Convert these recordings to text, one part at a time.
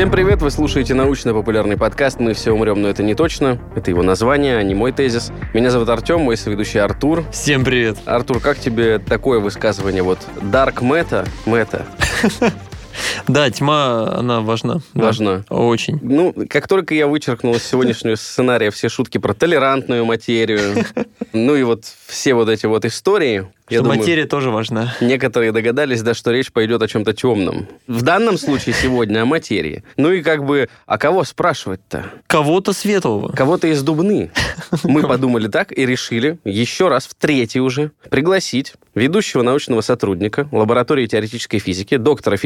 Всем привет! Вы слушаете научно-популярный подкаст «Мы все умрем, но это не точно». Это его название, а не мой тезис. Меня зовут Артем, мой соведущий Артур. Всем привет! Артур, как тебе такое высказывание? Вот Dark Meta, Meta, Да, тьма, она важна. Да, Важна. Очень. Ну, как только я вычеркнул из сегодняшнего сценария все шутки про толерантную материю, ну и вот все вот эти вот истории, я Что думаю, материя тоже важна. некоторые догадались, да, что речь пойдет о чем-то темном. В данном случае сегодня о материи. Ну и как бы, а кого спрашивать-то? Кого-то светлого. Кого-то из Дубны. Мы подумали так и решили еще раз, в третий уже, пригласить ведущего научного сотрудника лаборатории теоретической физики, доктора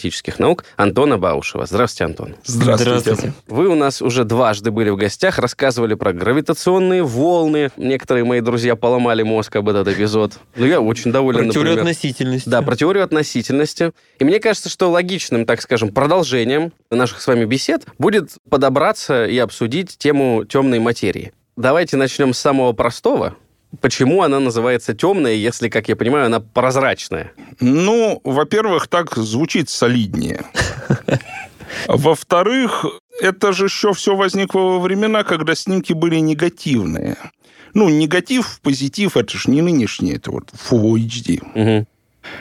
физико-математических наук Антона Баушева. Здравствуйте, Антон. Здравствуйте. Вы у нас уже дважды были в гостях, рассказывали про гравитационные волны. Некоторые мои друзья поломали мозг об этот эпизод. Но я очень доволен, Про теорию например. относительности. Да, про теорию относительности. И мне кажется, что логичным, так скажем, продолжением наших с вами бесед будет подобраться и обсудить тему темной материи. Давайте начнем с самого простого. Почему она называется темная, если, как я понимаю, она прозрачная? Ну, во-первых, так звучит солиднее. Во-вторых, это же еще все возникло во времена, когда снимки были негативные. Ну, негатив, позитив, это же не нынешнее, это вот Full HD. Мгм.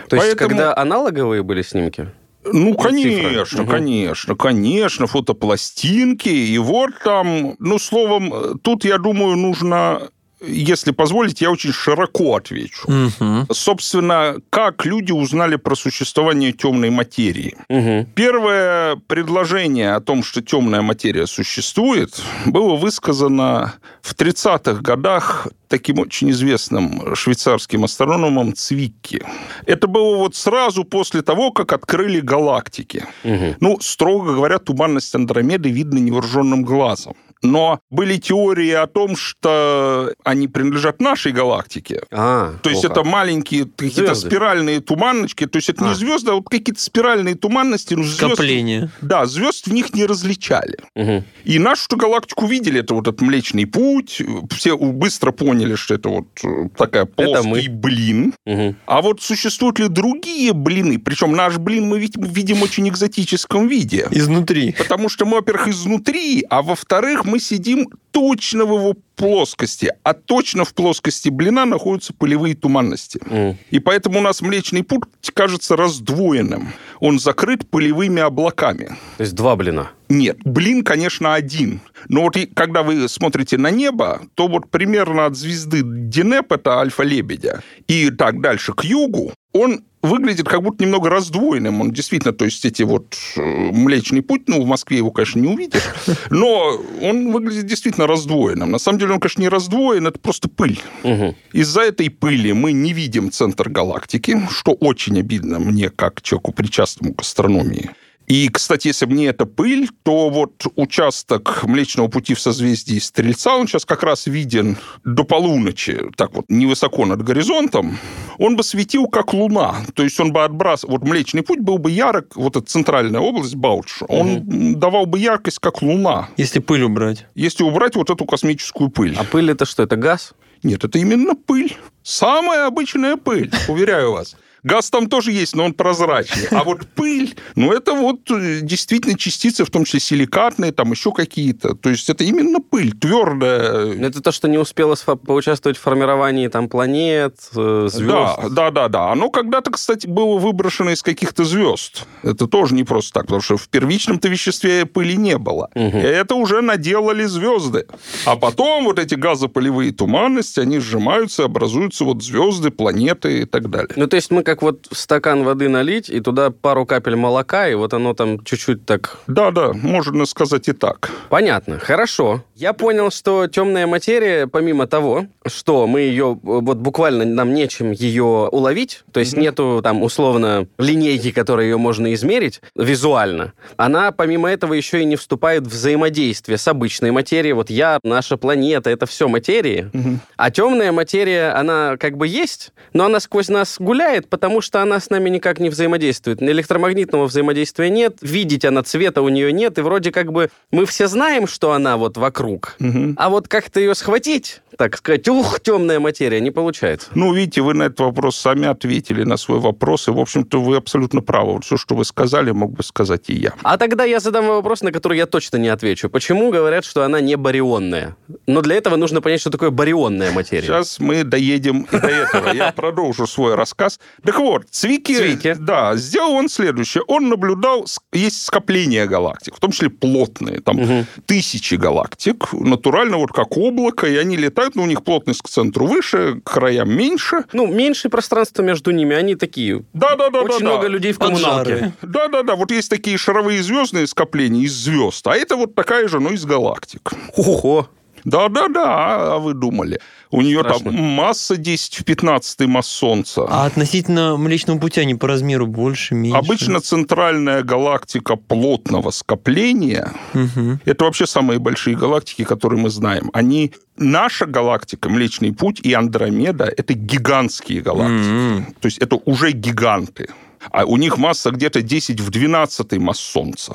То есть, Поэтому- когда аналоговые были снимки? Ну, конечно, Мгм. конечно, конечно, фотопластинки, и вот там, ну, словом, тут, я думаю, нужно, если позволите, я очень широко отвечу. Мгм. Собственно, как люди узнали про существование темной материи? Мгм. Первое предложение о том, что темная материя существует, было высказано в 30-х годах таким очень известным швейцарским астрономом Цвикки. Это было вот сразу после того, как открыли галактики. Мгм. Ну, строго говоря, туманность Андромеды видно невооруженным глазом. Но были теории о том, что они принадлежат нашей галактике. А, То есть это маленькие какие-то Звезды. спиральные туманночки. То есть это А. не звезды, а вот какие-то спиральные туманности. Ну, звезд- Скопление. Да, звезд в них не различали. Мгм. И нашу галактику видели, это вот этот Млечный Путь. Все быстро поняли, что это вот э, такая Это плоский мы. блин. Мгм. А вот существуют ли другие блины? Причем наш блин мы видим, видим в очень экзотическом виде. Изнутри. Потому что мы, во-первых, изнутри, а во-вторых, мы сидим точно в его плоскости. А точно в плоскости блина находятся пылевые туманности. М. И поэтому у нас Млечный Путь кажется раздвоенным. Он закрыт пылевыми облаками. То есть два блина. Нет, блин, конечно, один. Но вот и когда вы смотрите на небо, то вот примерно от звезды Динеп, это Альфа-Лебедя, и так дальше к югу, он выглядит как будто немного раздвоенным. Он действительно, то есть эти вот э, Млечный Путь, ну, в Москве его, конечно, не увидишь, но он выглядит действительно раздвоенным. На самом деле он, конечно, не раздвоен, это просто пыль. Мгм. Из-за этой пыли мы не видим центр галактики, что очень обидно мне, как человеку, причастному к астрономии. И, кстати, если бы не эта пыль, то вот участок Млечного Пути в созвездии Стрельца, он сейчас как раз виден до полуночи, так вот, невысоко над горизонтом, он бы светил как луна. То есть он бы отбрасывал... Вот Млечный Путь был бы ярок, вот эта центральная область, Баудж, он давал бы яркость как луна, Если пыль убрать. если убрать вот эту космическую пыль. А пыль это что? Это газ? Нет, это именно пыль. Самая обычная пыль, уверяю вас. Газ там тоже есть, но он прозрачный. А вот пыль, ну, это вот э, действительно частицы, в том числе силикатные, там еще какие-то. То есть это именно пыль, твердая. Это то, что не успело поучаствовать в формировании там планет, э, звезд. Да, да, да, да. Оно когда-то, кстати, было выброшено из каких-то звезд. Это тоже не просто так, потому что в первичном-то веществе пыли не было. И это уже наделали звезды. А потом вот эти газопылевые туманности, они сжимаются, образуются вот звезды, планеты и так далее. Ну, то есть мы как вот стакан воды налить, и туда пару капель молока, и вот оно там чуть-чуть так... Да, да, можно сказать и так. Понятно, хорошо. Я понял, что темная материя, помимо того, что мы ее, вот буквально нам нечем ее уловить, то есть нету там условно линейки, которой ее можно измерить визуально, она помимо этого еще и не вступает в взаимодействие с обычной материей. Вот я, наша планета, это все материи. А темная материя, она как бы есть, но она сквозь нас гуляет, потому что она с нами никак не взаимодействует. Электромагнитного взаимодействия нет, видеть она цвета у нее нет, и вроде как бы мы все знаем, что она вот вокруг, Мгм. а вот как-то ее схватить, так сказать, ух, темная материя, не получается. Ну, видите, вы на этот вопрос сами ответили, на свой вопрос, и, в общем-то, вы абсолютно правы. Вот все, что вы сказали, мог бы сказать и я. А тогда я задам вопрос, на который я точно не отвечу. Почему говорят, что она не барионная? Но для этого нужно понять, что такое барионная материя. Сейчас мы доедем и до этого. Я продолжу свой рассказ. Так вот, Цвики, Цвики. да, сделал он следующее. Он наблюдал, есть скопления галактик, в том числе плотные, там Мгм. тысячи галактик, натурально вот как облако, и они летают, но у них плотность к центру выше, к краям меньше. Ну, меньше пространства между ними, они такие. Да-да-да. Очень много людей в коммуналке. Да-да-да, вот есть такие шаровые звездные скопления из звезд, а это вот такая же, но из галактик. Ого! Да-да-да, а вы думали? У нее Страшно. там масса 10 в 15 масс Солнца. А относительно Млечного Пути они по размеру больше, меньше? Обычно центральная галактика плотного скопления Мгм. это вообще самые большие галактики, которые мы знаем. Они наша галактика, Млечный Путь и Андромеда это гигантские галактики. М. То есть это уже гиганты. А у них масса где-то 10 в 12 масс Солнца.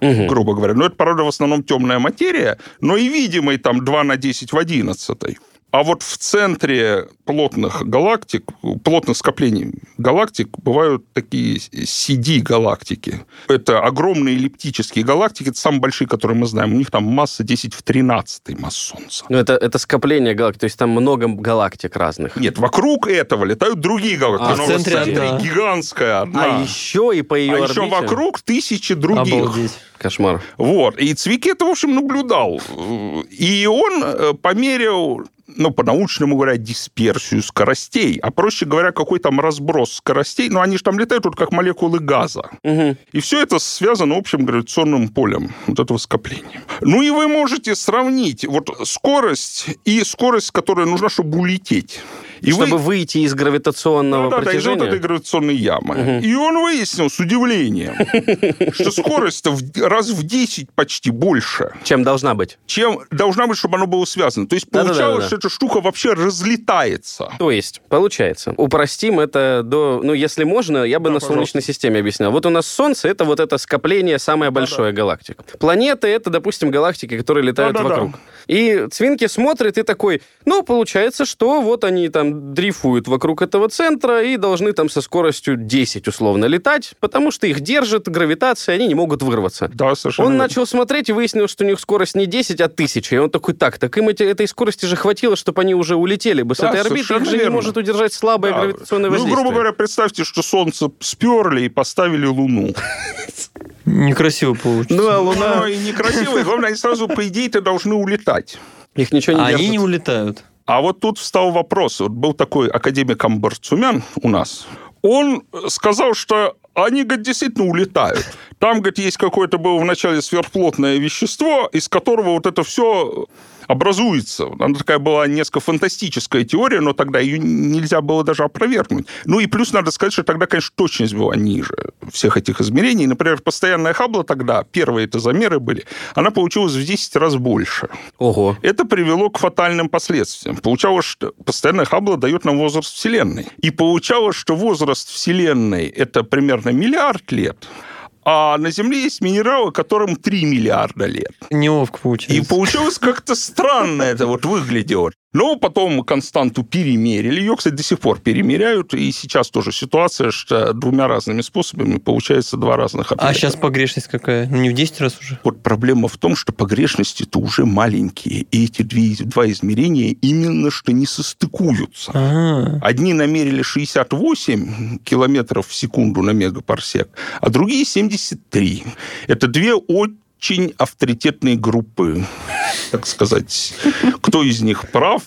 Мгм. грубо говоря. Но это, правда, в основном темная материя, но и видимый там 2 на 10 в 11. А вот в центре плотных галактик, плотных скоплений галактик бывают такие CD-галактики. Это огромные эллиптические галактики, это самые большие, которые мы знаем. У них там масса 10 в 13 масс Солнца. Ну, это, это скопление галактик, то есть там много галактик разных. Нет, вокруг этого летают другие галактики. А, в в центре центре одна. гигантская одна. А еще и по ее А орбите... еще вокруг тысячи других. Обалдеть. Кошмар. Вот. И Цвики это, в общем, наблюдал. И он э, померил, ну, по-научному говоря, дисперсию скоростей. А проще говоря, какой там разброс скоростей. Ну, они же там летают вот как молекулы газа. Мгм. И все это связано общим гравитационным полем вот этого скопления. Ну и вы можете сравнить вот скорость и скорость, которая нужна, чтобы улететь. И вы- Чтобы выйти из гравитационного да, да, из вот притяжения. этой гравитационной ямы. И он выяснил с удивлением, что скорость-то в- раз в 10 почти больше, Чем должна быть. чем должна быть, чтобы оно было связано. То есть получалось, что эта штука вообще разлетается. То есть, получается, упростим это до... Ну, если можно, я бы Да, на. Солнечной системе объяснял. Вот у нас Солнце — это вот это скопление самое большое галактик. Планеты — это, допустим, галактики, которые летают вокруг. И Цвинки смотрит и такой, ну, получается, что вот они там дрейфуют вокруг этого центра и должны там со скоростью 10 условно летать, потому что их держит гравитация, они не могут вырваться. Да, совершенно Он верно. начал смотреть и выяснил, что у них скорость не 10, а 1000. И он такой, так, так им эти- этой скорости же хватило, чтобы они уже улетели бы с Да, этой орбиты. Их же не верно. может удержать слабое Да. гравитационное Ну, воздействие. грубо говоря, представьте, что Солнце сперли и поставили Луну. Некрасиво получится. Ну, а Ну, Луна... и некрасиво, и главное, они сразу, по идее-то, должны улетать. Их ничего не А держит. они не улетают. А вот тут встал вопрос. Вот был такой академик Амбарцумян у нас. Он сказал, что они, говорит, действительно улетают. Там, говорит, есть какое-то было вначале сверхплотное вещество, из которого вот это все образуется. Она такая была несколько фантастическая теория, но тогда ее нельзя было даже опровергнуть. Ну и плюс надо сказать, что тогда, конечно, точность была ниже всех этих измерений. Например, постоянная Хаббла тогда, первые это замеры были, она получилась в 10 раз больше. Ого. Это привело к фатальным последствиям. Получалось, что постоянная Хаббла дает нам возраст Вселенной. И получалось, что возраст Вселенной – это примерно миллиард лет, а на Земле есть минералы, которым 3 миллиарда лет. Неловко получается. И получилось как-то странно это вот выглядело. Но потом константу перемерили. Ее, кстати, до сих пор перемеряют. И сейчас тоже ситуация, что двумя разными способами получается два разных ответа. А сейчас погрешность какая? Ну, не в 10 раз уже? Вот проблема в том, что погрешности-то уже маленькие, и эти две- два измерения именно что не состыкуются. А, Одни намерили 68 километров в секунду на мегапарсек, а другие 73. Это две очень авторитетные группы, так сказать. Кто из них прав?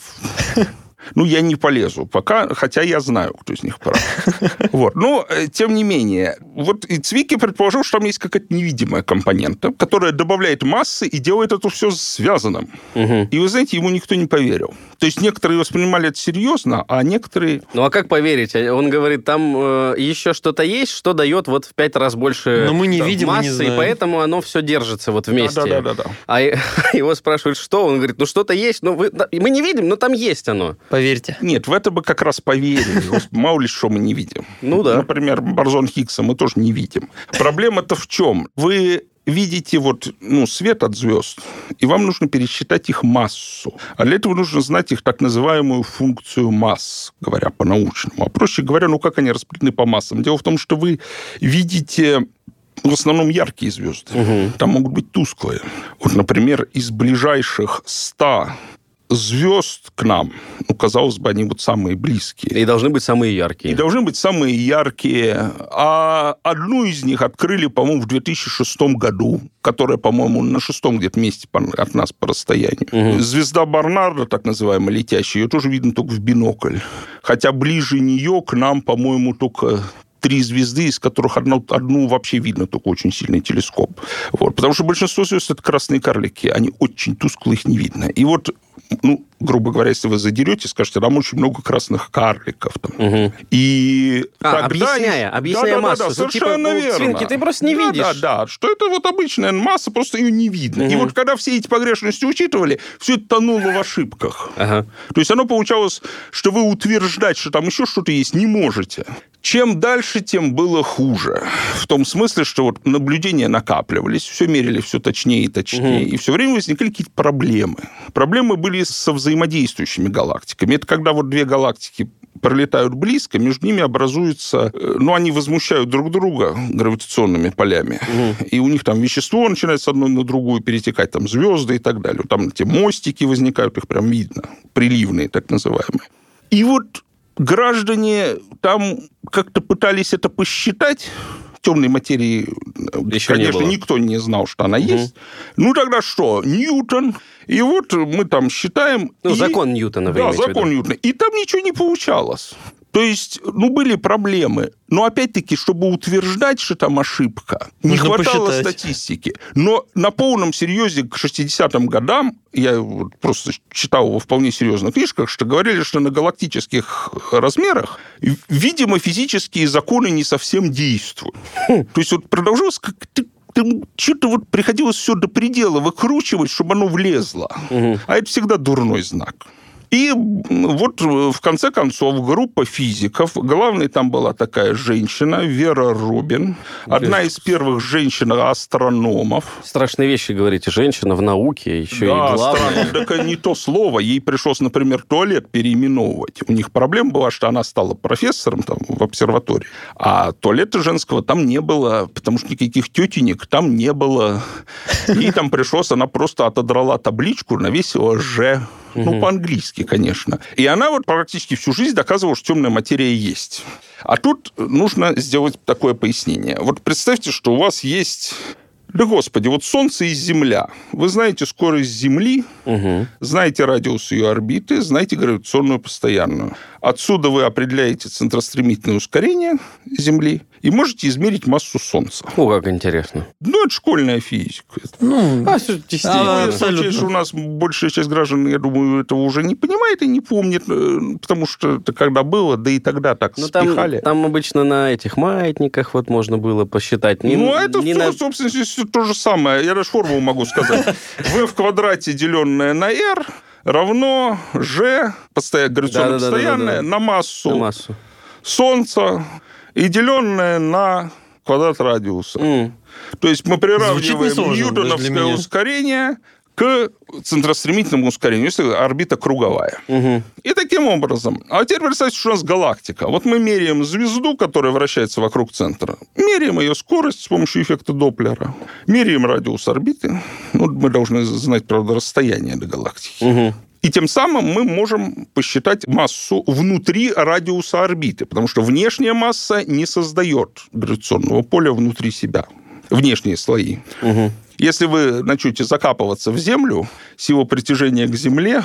Ну, я не полезу пока, хотя я знаю, кто из них прав. Вот. Но, э, тем не менее, вот и Цвики предположил, что там есть какая-то невидимая компонента, которая добавляет массы и делает это все связанным. И вы знаете, ему никто не поверил. То есть некоторые воспринимали это серьезно, а некоторые... Ну а как поверить? Он говорит, там э, еще что-то есть, что дает вот в пять раз больше Но мы не да, видим и не массы, и знаем. поэтому оно все держится вот вместе. Да-да-да. А его спрашивают, что? Он говорит, ну что-то есть, ну вы- мы не видим, но там есть оно. Поверьте. Нет, в это бы как раз поверили. Мало ли что мы не видим. Ну да. Например, борзон Хиггса мы тоже не видим. Проблема-то в чем? Вы видите вот, ну, свет от звезд, и вам нужно пересчитать их массу. А для этого нужно знать их так называемую функцию масс, говоря по-научному. А проще говоря, ну, как они распределены по массам? Дело в том, что вы видите в основном яркие звезды. Угу. Там могут быть тусклые. Вот, например, из ближайших 100 звезд к нам, ну, казалось бы, они вот самые близкие. И должны быть самые яркие. И должны быть самые яркие. А одну из них открыли, по-моему, в 2006 году, которая, по-моему, на шестом где-то месте от нас по расстоянию. Угу. Звезда Барнарда, так называемая, летящая, ее тоже видно только в бинокль. Хотя ближе нее к нам, по-моему, только три звезды, из которых одну, одну вообще видно только очень сильный телескоп. Вот. Потому что большинство звезд это красные карлики. Они очень тусклые, их не видно. И вот ну, грубо говоря, если вы задерете, скажете, там очень много красных карликов. Там. Угу. И а, объясняя, объясняя да, массу. Да, да, совершенно типа, верно. Свинки ты просто не да, видишь. Да, да, что это вот обычная масса, просто ее не видно. Угу. И вот когда все эти погрешности учитывали, все это тонуло в ошибках. Ага. То есть оно получалось, что вы утверждать, что там еще что-то есть, не можете. Чем дальше, тем было хуже. В том смысле, что вот наблюдения накапливались, все мерили все точнее и точнее, угу. и все время возникали какие-то проблемы. Проблемы были со взаимодействующими галактиками. Это когда вот две галактики пролетают близко, между ними образуются, э, ну, они возмущают друг друга гравитационными полями, угу. и у них там вещество начинает с одной на другую перетекать, там звезды и так далее. Там эти мостики возникают, их прям видно, приливные так называемые. И вот граждане там как-то пытались это посчитать, темной материи, Еще конечно, не никто не знал, что она угу. есть. Ну, тогда что? Ньютон. И вот мы там считаем... Ну, и... закон Ньютона, вы Да, закон Ньютона. И там ничего не получалось. То есть, ну, были проблемы. Но, опять-таки, чтобы утверждать, что там ошибка, не Нужно хватало посчитать. статистики. Но на полном серьезе к 60-м годам, я вот просто читал во вполне серьезных книжках, что говорили, что на галактических размерах, видимо, физические законы не совсем действуют. То есть, вот продолжалось как что-то вот приходилось все до предела выкручивать, чтобы оно влезло. Угу. А это всегда дурной знак. И вот в конце концов группа физиков, главной там была такая женщина, Вера Рубин, одна из первых женщин-астрономов. Страшные вещи говорите, женщина в науке, еще да, и главное. Астроном, так не то слово. Ей пришлось, например, туалет переименовывать. У них проблема была, что она стала профессором там, в обсерватории, а туалета женского там не было, потому что никаких тетенек там не было. Ей там пришлось, она просто отодрала табличку, навесила «Ж». Ну, по-английски, конечно. И она вот практически всю жизнь доказывала, что темная материя есть. А тут нужно сделать такое пояснение. Вот представьте, что у вас есть да господи, вот Солнце и Земля. Вы знаете скорость Земли, угу. знаете радиус ее орбиты, знаете гравитационную постоянную. Отсюда вы определяете центростремительное ускорение Земли и можете измерить массу Солнца. О, как интересно. Ну, это школьная физика. Ну, А, всё, действительно. А, Ну, случае, что у нас большая часть граждан, я думаю, этого уже не понимает и не помнит, э, потому что это когда было, да и тогда так Ну, там, спихали. там обычно на этих маятниках вот можно было посчитать. Не- ну, а это, не всё, на- собственно, здесь то же самое. Я даже формулу могу сказать. v в квадрате, деленное на r, равно g, постоянно, гравитационно Да-да-да-да-да. постоянное, на массу на массу. Солнца и деленное на квадрат радиуса. М. То есть мы приравниваем ньютоновское ускорение к центростремительному ускорению, если орбита круговая. Мгм. И таким образом. А теперь представьте, что у нас галактика. Вот мы меряем звезду, которая вращается вокруг центра. Меряем ее скорость с помощью эффекта Доплера. Меряем радиус орбиты. Ну, мы должны знать, правда, расстояние до галактики. Мгм. И тем самым мы можем посчитать массу внутри радиуса орбиты, потому что внешняя масса не создает гравитационного поля внутри себя. Внешние слои. Мгм. Если вы начнете закапываться в Землю, сила притяжения к Земле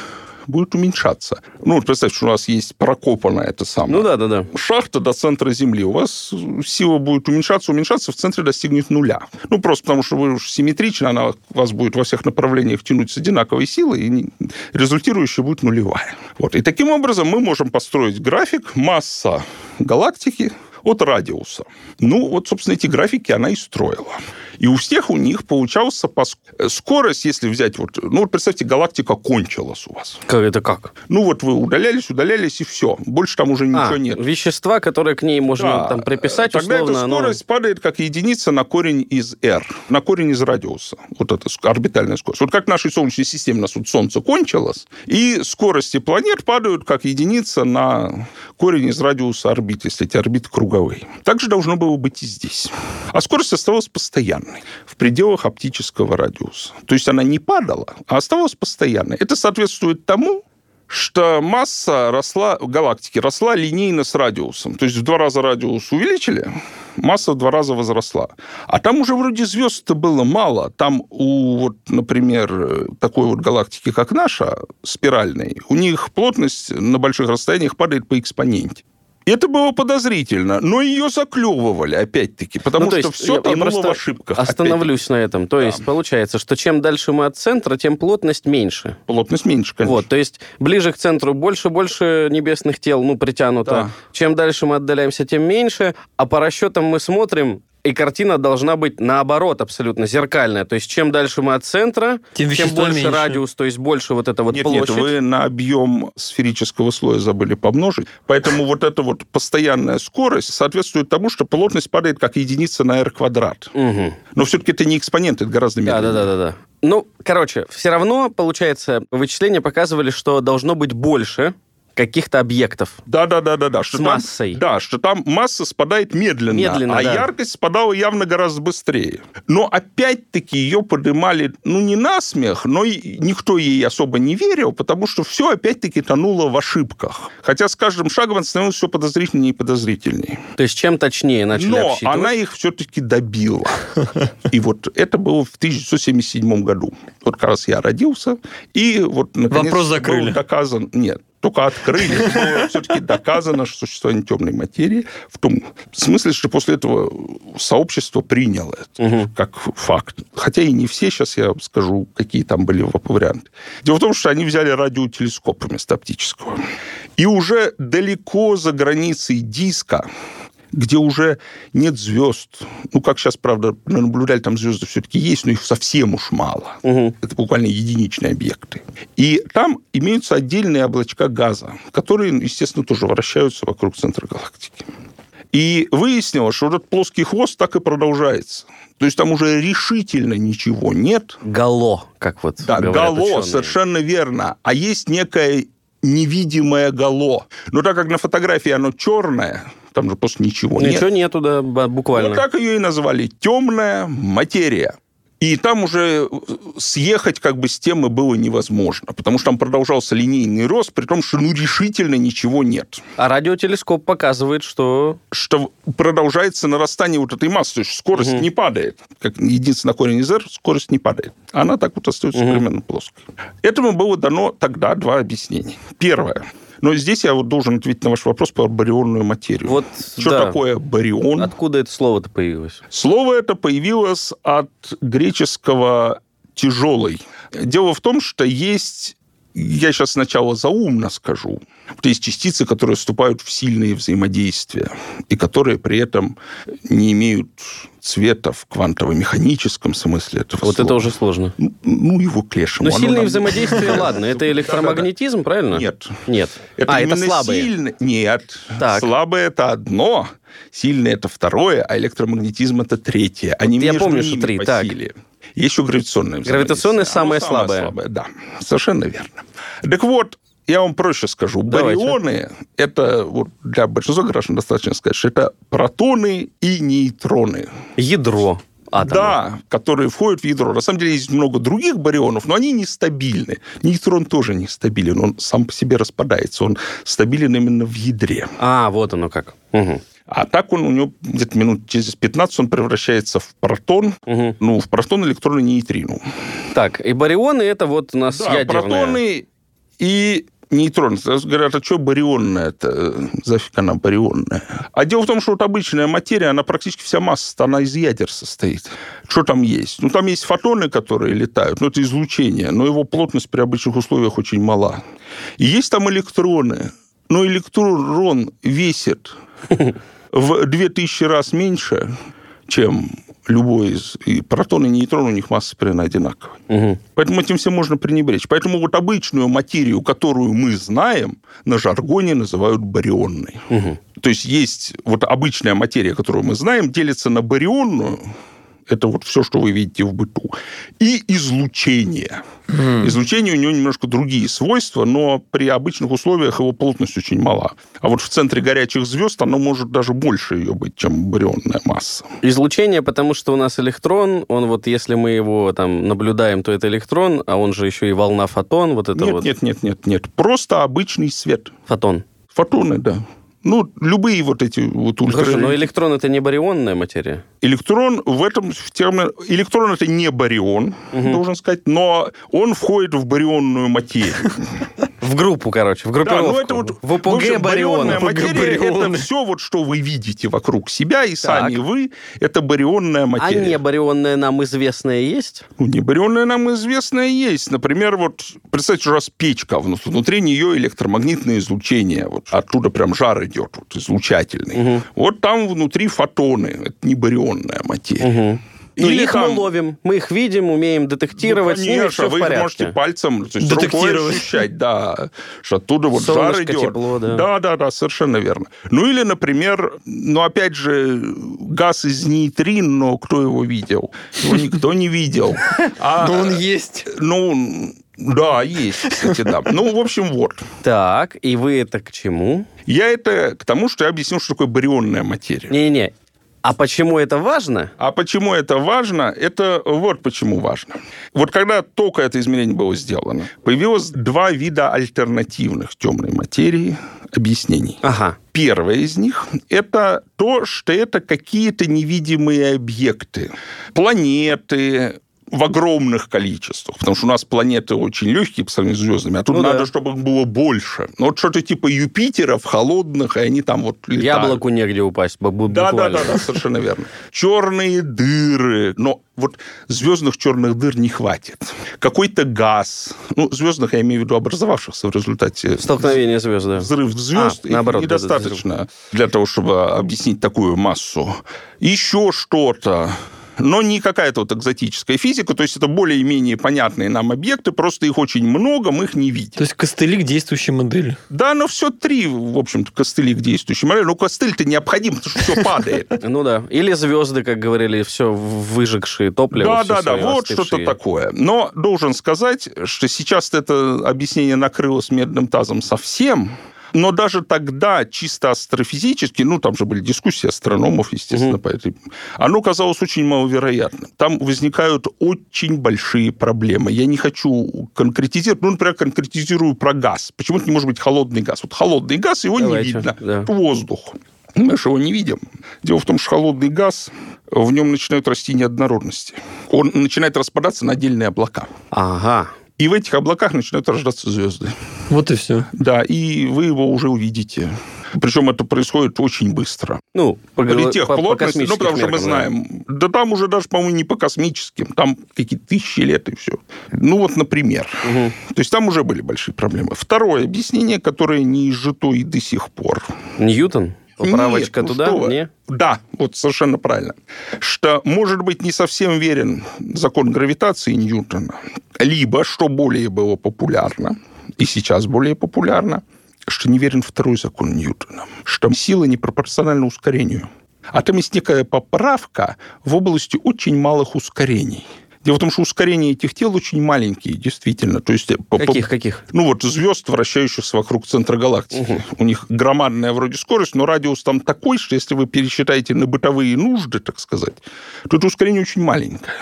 будет уменьшаться. Ну, вот представьте, что у нас есть прокопанная это самое. Ну да, да, да. Шахта до центра Земли. У вас сила будет уменьшаться, уменьшаться, в центре достигнет нуля. Ну, просто потому что вы уж симметричны, она вас будет во всех направлениях тянуть с одинаковой силой, и результирующая будет нулевая. Вот. И таким образом мы можем построить график масса галактики от радиуса. Ну, вот, собственно, эти графики она и строила. И у всех у них получался пос... скорость, если взять вот... Ну, вот представьте, галактика кончилась у вас. Как это как? Ну, вот вы удалялись, удалялись, и все. Больше там уже ничего а, нет. вещества, которые к ней можно да. там приписать, Тогда условно, эта скорость оно... падает как единица на корень из r, на корень из радиуса. Вот это орбитальная скорость. Вот как в нашей Солнечной системе у нас вот Солнце кончилось, и скорости планет падают как единица на корень из радиуса орбит, если эти орбиты круговые. Так же должно было быть и здесь. А скорость оставалась постоянной в пределах оптического радиуса. То есть она не падала, а оставалась постоянной. Это соответствует тому, что масса росла, галактики росла линейно с радиусом. То есть в два раза радиус увеличили, масса в два раза возросла. А там уже вроде звезд-то было мало. Там у, вот, например, такой вот галактики, как наша, спиральной, у них плотность на больших расстояниях падает по экспоненте. Это было подозрительно, но ее заклевывали, опять-таки, потому ну, что все я, тонуло я в ошибках. Остановлюсь на этом. То да. есть получается, что чем дальше мы от центра, тем плотность меньше. Плотность меньше, конечно. Вот, то есть ближе к центру больше-больше небесных тел, ну, притянуто. Да. Чем дальше мы отдаляемся, тем меньше. А по расчетам мы смотрим, и картина должна быть наоборот абсолютно зеркальная. То есть чем дальше мы от центра, тем, тем больше меньше. радиус, то есть больше вот это вот нет, площадь. Нет, вы на объем сферического слоя забыли помножить. Поэтому вот эта вот постоянная скорость соответствует тому, что плотность падает как единица на r квадрат. Угу. Но все-таки это не экспонент, это гораздо медленнее. Да, да, да, да. Ну, короче, все равно, получается, вычисления показывали, что должно быть больше каких-то объектов. Да, да, да, да, да. Что с там, массой. Да, что там масса спадает медленно, медленно а да. яркость спадала явно гораздо быстрее. Но опять-таки ее поднимали, ну, не на смех, но и никто ей особо не верил, потому что все опять-таки тонуло в ошибках. Хотя с каждым шагом это становилось все подозрительнее и подозрительнее. То есть чем точнее начали Но обсчитывать? она их все-таки добила. И вот это было в 1977 году. Вот как раз я родился, и вот наконец Вопрос закрыли. был доказан... Нет, только открыли. Все-таки доказано что существование темной материи в том смысле, что после этого сообщество приняло это угу. как факт. Хотя и не все, сейчас я скажу, какие там были варианты. Дело в том, что они взяли радиотелескоп вместо оптического. И уже далеко за границей диска где уже нет звезд. Ну, как сейчас, правда, наблюдали, там звезды все-таки есть, но их совсем уж мало. Угу. Это буквально единичные объекты. И там имеются отдельные облачка газа, которые, естественно, тоже вращаются вокруг центра галактики. И выяснилось, что этот плоский хвост так и продолжается. То есть там уже решительно ничего нет. Гало, как вот Да, гало, ученые. совершенно верно. А есть некое невидимое гало. Но так как на фотографии оно черное, там же просто ничего, ничего нет. Ничего нету, да, буквально. Вот так ее и назвали. Темная материя. И там уже э, съехать как бы с темы было невозможно, потому что там продолжался линейный рост, при том, что ну решительно ничего нет. А радиотелескоп показывает, что... Что продолжается нарастание вот этой массы, то есть скорость угу. не падает. Как единственный корень из R, скорость не падает. Она так вот остается угу. примерно плоской. Этому было дано тогда два объяснения. Первое. Но здесь я вот должен ответить на ваш вопрос про барионную материю. Вот, Что да. такое барион? Откуда это слово-то появилось? Слово это появилось от греческого «тяжелый». Дело в том, что есть я сейчас сначала заумно скажу. То есть частицы, которые вступают в сильные взаимодействия и которые при этом не имеют цвета в квантово-механическом смысле этого Вот слова. это уже сложно. Ну, его к лешему. Но сильные нам... взаимодействия, ладно, это электромагнетизм, правильно? Нет. Нет. Это а, это слабые? Сильно... Нет. Так. Слабое – это одно, сильное – это второе, а электромагнетизм – это третье. Они Я помню, что три. По так. силе. Есть еще гравитационное Гравитационное самое, самое слабое. слабое. Да, совершенно верно. Так вот, я вам проще скажу. Давайте. Барионы, это вот для большинства граждан достаточно сказать, что это протоны и нейтроны. Ядро атома. Да, которые входят в ядро. На самом деле есть много других барионов, но они нестабильны. Нейтрон тоже нестабилен, он сам по себе распадается, он стабилен именно в ядре. А, вот оно как. Угу. А так он у него где-то минут через 15 он превращается в протон, угу. ну, в протон, электрон и нейтрину. Так, и барионы это вот у нас да, ядерные. протоны и нейтроны. Говорят, а что барионная это? Зафиг она барионная. А дело в том, что вот обычная материя, она практически вся масса, она из ядер состоит. Что там есть? Ну, там есть фотоны, которые летают, но это излучение, но его плотность при обычных условиях очень мала. И есть там электроны, но электрон весит в 2000 раз меньше, чем любой из... И протон и нейтрон, у них масса примерно одинаковая. Мгм. Поэтому этим всем можно пренебречь. Поэтому вот обычную материю, которую мы знаем, на жаргоне называют барионной. Мгм. То есть есть вот обычная материя, которую мы знаем, делится на барионную, это вот все, что вы видите в быту, и излучение. Излучение у него немножко другие свойства, но при обычных условиях его плотность очень мала. А вот в центре горячих звезд оно может даже больше ее быть, чем барионная масса. Излучение, потому что у нас электрон, он вот, если мы его там наблюдаем, то это электрон, а он же еще и волна фотон, вот это нет, вот нет, нет, нет, нет. Просто обычный свет. фотон. Фотоны, да. Ну, любые вот эти вот ультра... Хорошо, но электрон это не барионная материя. Электрон в этом в термин... Электрон это не барион, должен сказать, но он входит в барионную материю. В группу, короче, в Да, группировку. ну это вот... в ОПГ барионная материя это все вот, что вы видите вокруг себя, и сами вы, это барионная А материя. не барионная нам известная есть? Ну, небарионная нам известная есть. Например, вот представьте, у вас печка, вну- внутри нее электромагнитное излучение. Вот оттуда прям жар идет, вот, излучательный. Вот там внутри фотоны. Это не барионная материя. Ну, Или их там- мы ловим, мы их видим, умеем детектировать, ну, с ними конечно, все в вы их порядке. можете пальцем, то есть рукой Детектировать. ощущать, да, что оттуда вот жар Солнышко, идет. тепло, да. Да, да, да, совершенно верно. Ну или, например, ну опять же, газ из нейтрин, но кто его видел? Его никто не видел. А, Но он есть. Ну, да, есть, кстати, да. Ну, в общем, вот. Так, и вы это к чему? Я это к тому, что я объяснил, что такое барионная материя. Не-не-не. А почему это важно? А почему это важно? Это вот почему важно. Вот когда только это измерение было сделано, появилось два вида альтернативных темной материи объяснений. Ага. Первое из них – это то, что это какие-то невидимые объекты. Планеты, в огромных количествах, потому что у нас планеты очень легкие по сравнению с звездами, а тут Ну да. надо, чтобы их было больше. Ну, вот что-то типа Юпитеров, холодных, и они там вот летают. Яблоку негде упасть, бу- бу- Да, да, буквально. да, да, совершенно верно. Черные дыры. Но вот звездных черных дыр не хватит. Какой-то газ. Ну, звездных я имею в виду образовавшихся в результате Столкновение звезд, да. взрыв звезд, А, наоборот, да, да, да, недостаточно для того, чтобы объяснить такую массу. Еще что-то. Но не какая-то вот экзотическая физика, то есть это более-менее понятные нам объекты, просто их очень много, мы их не видим. То есть костыли к действующей модели. Да, но все три, в общем-то, костыли к действующей модели. Ну, костыль-то необходим, потому что все падает. Ну да. Или звезды, как говорили, все выжигшие топливо. Да, да, да, вот что-то такое. Но должен сказать, что сейчас это объяснение накрылось медным тазом совсем. Но даже тогда, чисто астрофизически, ну, там же были дискуссии астрономов, естественно, по этой... Оно казалось очень маловероятным. Там возникают очень большие проблемы. Я не хочу конкретизировать. Ну, например, конкретизирую про газ. Почему это не может быть холодный газ? Вот холодный газ, его Давайте, не видно. да. Воздух. Мы же его не видим. Дело в том, что холодный газ, в нем начинают расти неоднородности. Он начинает распадаться на отдельные облака. Ага. И в этих облаках начинают рождаться звезды. Вот и все. Да, и вы его уже увидите. Причем это происходит очень быстро. Ну, по, При тех по- по плотностях, ну, потому что мы меркам, да. знаем, да там уже даже, по-моему, не по космическим, там какие-то тысячи лет и все. Ну, вот, например. То есть там уже были большие проблемы. Второе объяснение, которое не изжито и до сих пор. Ньютон? Поправочка Нет, туда? вы. Не? Да, вот совершенно правильно. Что, может быть, не совсем верен закон гравитации Ньютона, либо, что более было популярно, и сейчас более популярно, что не верен второй закон Ньютона, что сила не пропорциональна ускорению. А там есть некая поправка в области очень малых ускорений. Дело в том, что ускорения этих тел очень маленькие, действительно. То есть по- по- Каких, каких? ну вот звезд, вращающихся вокруг центра галактики. У них громадная вроде скорость, но радиус там такой, что если вы пересчитаете на бытовые нужды, так сказать, то это ускорение очень маленькое.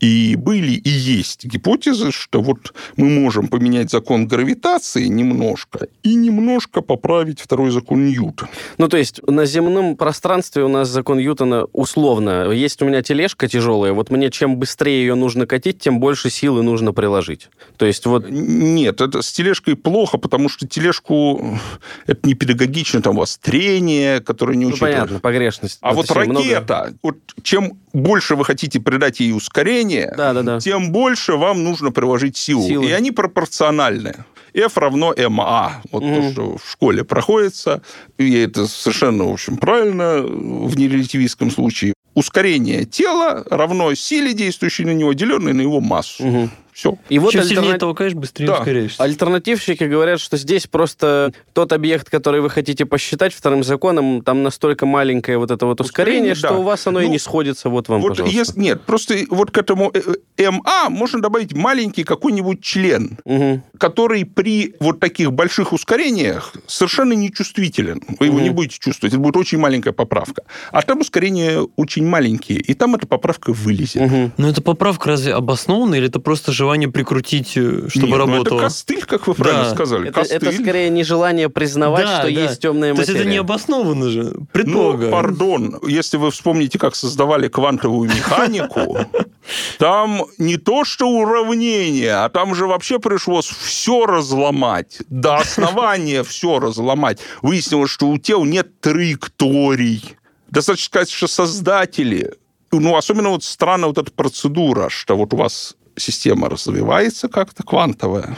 И были и есть гипотезы, что вот мы можем поменять закон гравитации немножко и немножко поправить второй закон Ньютона. Ну, то есть на земном пространстве у нас закон Ньютона условно. Есть у меня тележка тяжелая, вот мне чем быстрее ее нужно катить, тем больше силы нужно приложить. То есть вот... Нет, это с тележкой плохо, потому что тележку это не педагогично, там у вас трение, которое не Ну, учитывает. понятно, погрешность. А вот Это всё много. ракета, вот чем больше вы хотите придать ей ускорение, Да-да-да. тем больше вам нужно приложить силу. Силы. И они пропорциональны. F равно МА. Вот то, что в школе проходится. И это совершенно, в общем, правильно в нерелятивистском случае. ускорение тела равно силе, действующей на него, деленной на его массу. Мгм. Все. И вот Чем альтерна- сильнее толкаешь, быстрее Да. ускоряешься. Альтернативщики говорят, что здесь просто тот объект, который вы хотите посчитать вторым законом, там настолько маленькое вот это вот ускорение, Ускорение, что да. у вас оно и Ну, не сходится. Вот вам, Вот пожалуйста. если, нет, просто вот к этому э, э, МА можно добавить маленький какой-нибудь член, Мгм. который при вот таких больших ускорениях совершенно не чувствителен. Вы его Мгм. не будете чувствовать. Это будет очень маленькая поправка. А там ускорения очень маленькие, и там эта поправка вылезет. Мгм. Но эта поправка разве обоснована, или это просто желание прикрутить, э, чтобы Нет, ну работало? это костыль, как вы правильно Да. сказали. Это, это костыль. скорее нежелание признавать, Да, что да. есть темная То есть материя. это не обоснованно же, Ну, предполагаю. пардон, если вы вспомните, как создавали квантовую механику, там не то что уравнение, а там же вообще пришлось все разломать, до основания все разломать. Выяснилось, что у тел нет траекторий. Достаточно сказать, что создатели, ну, особенно вот странная вот эта процедура, что вот у вас система развивается как-то квантовая,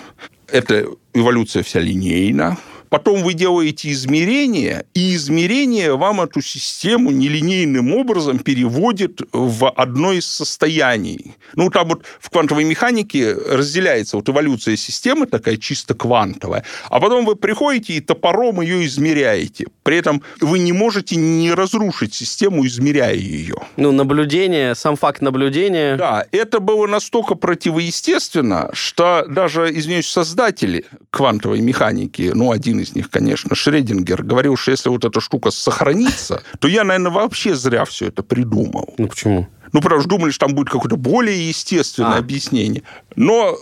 эта эволюция вся линейна, Потом вы делаете измерения, и измерение вам эту систему нелинейным образом переводит в одно из состояний. Ну, там вот в квантовой механике разделяется вот эволюция системы такая чисто квантовая, а потом вы приходите и топором ее измеряете. При этом вы не можете не разрушить систему, измеряя ее. Ну, наблюдение, сам факт наблюдения. Да, это было настолько противоестественно, что даже, извиняюсь, создатели квантовой механики, ну, один из них, конечно, Шредингер, говорил, что если вот эта штука сохранится, то я, наверное, вообще зря все это придумал. Ну, почему? Ну, потому что думали, что там будет какое-то более естественное А. объяснение. Но,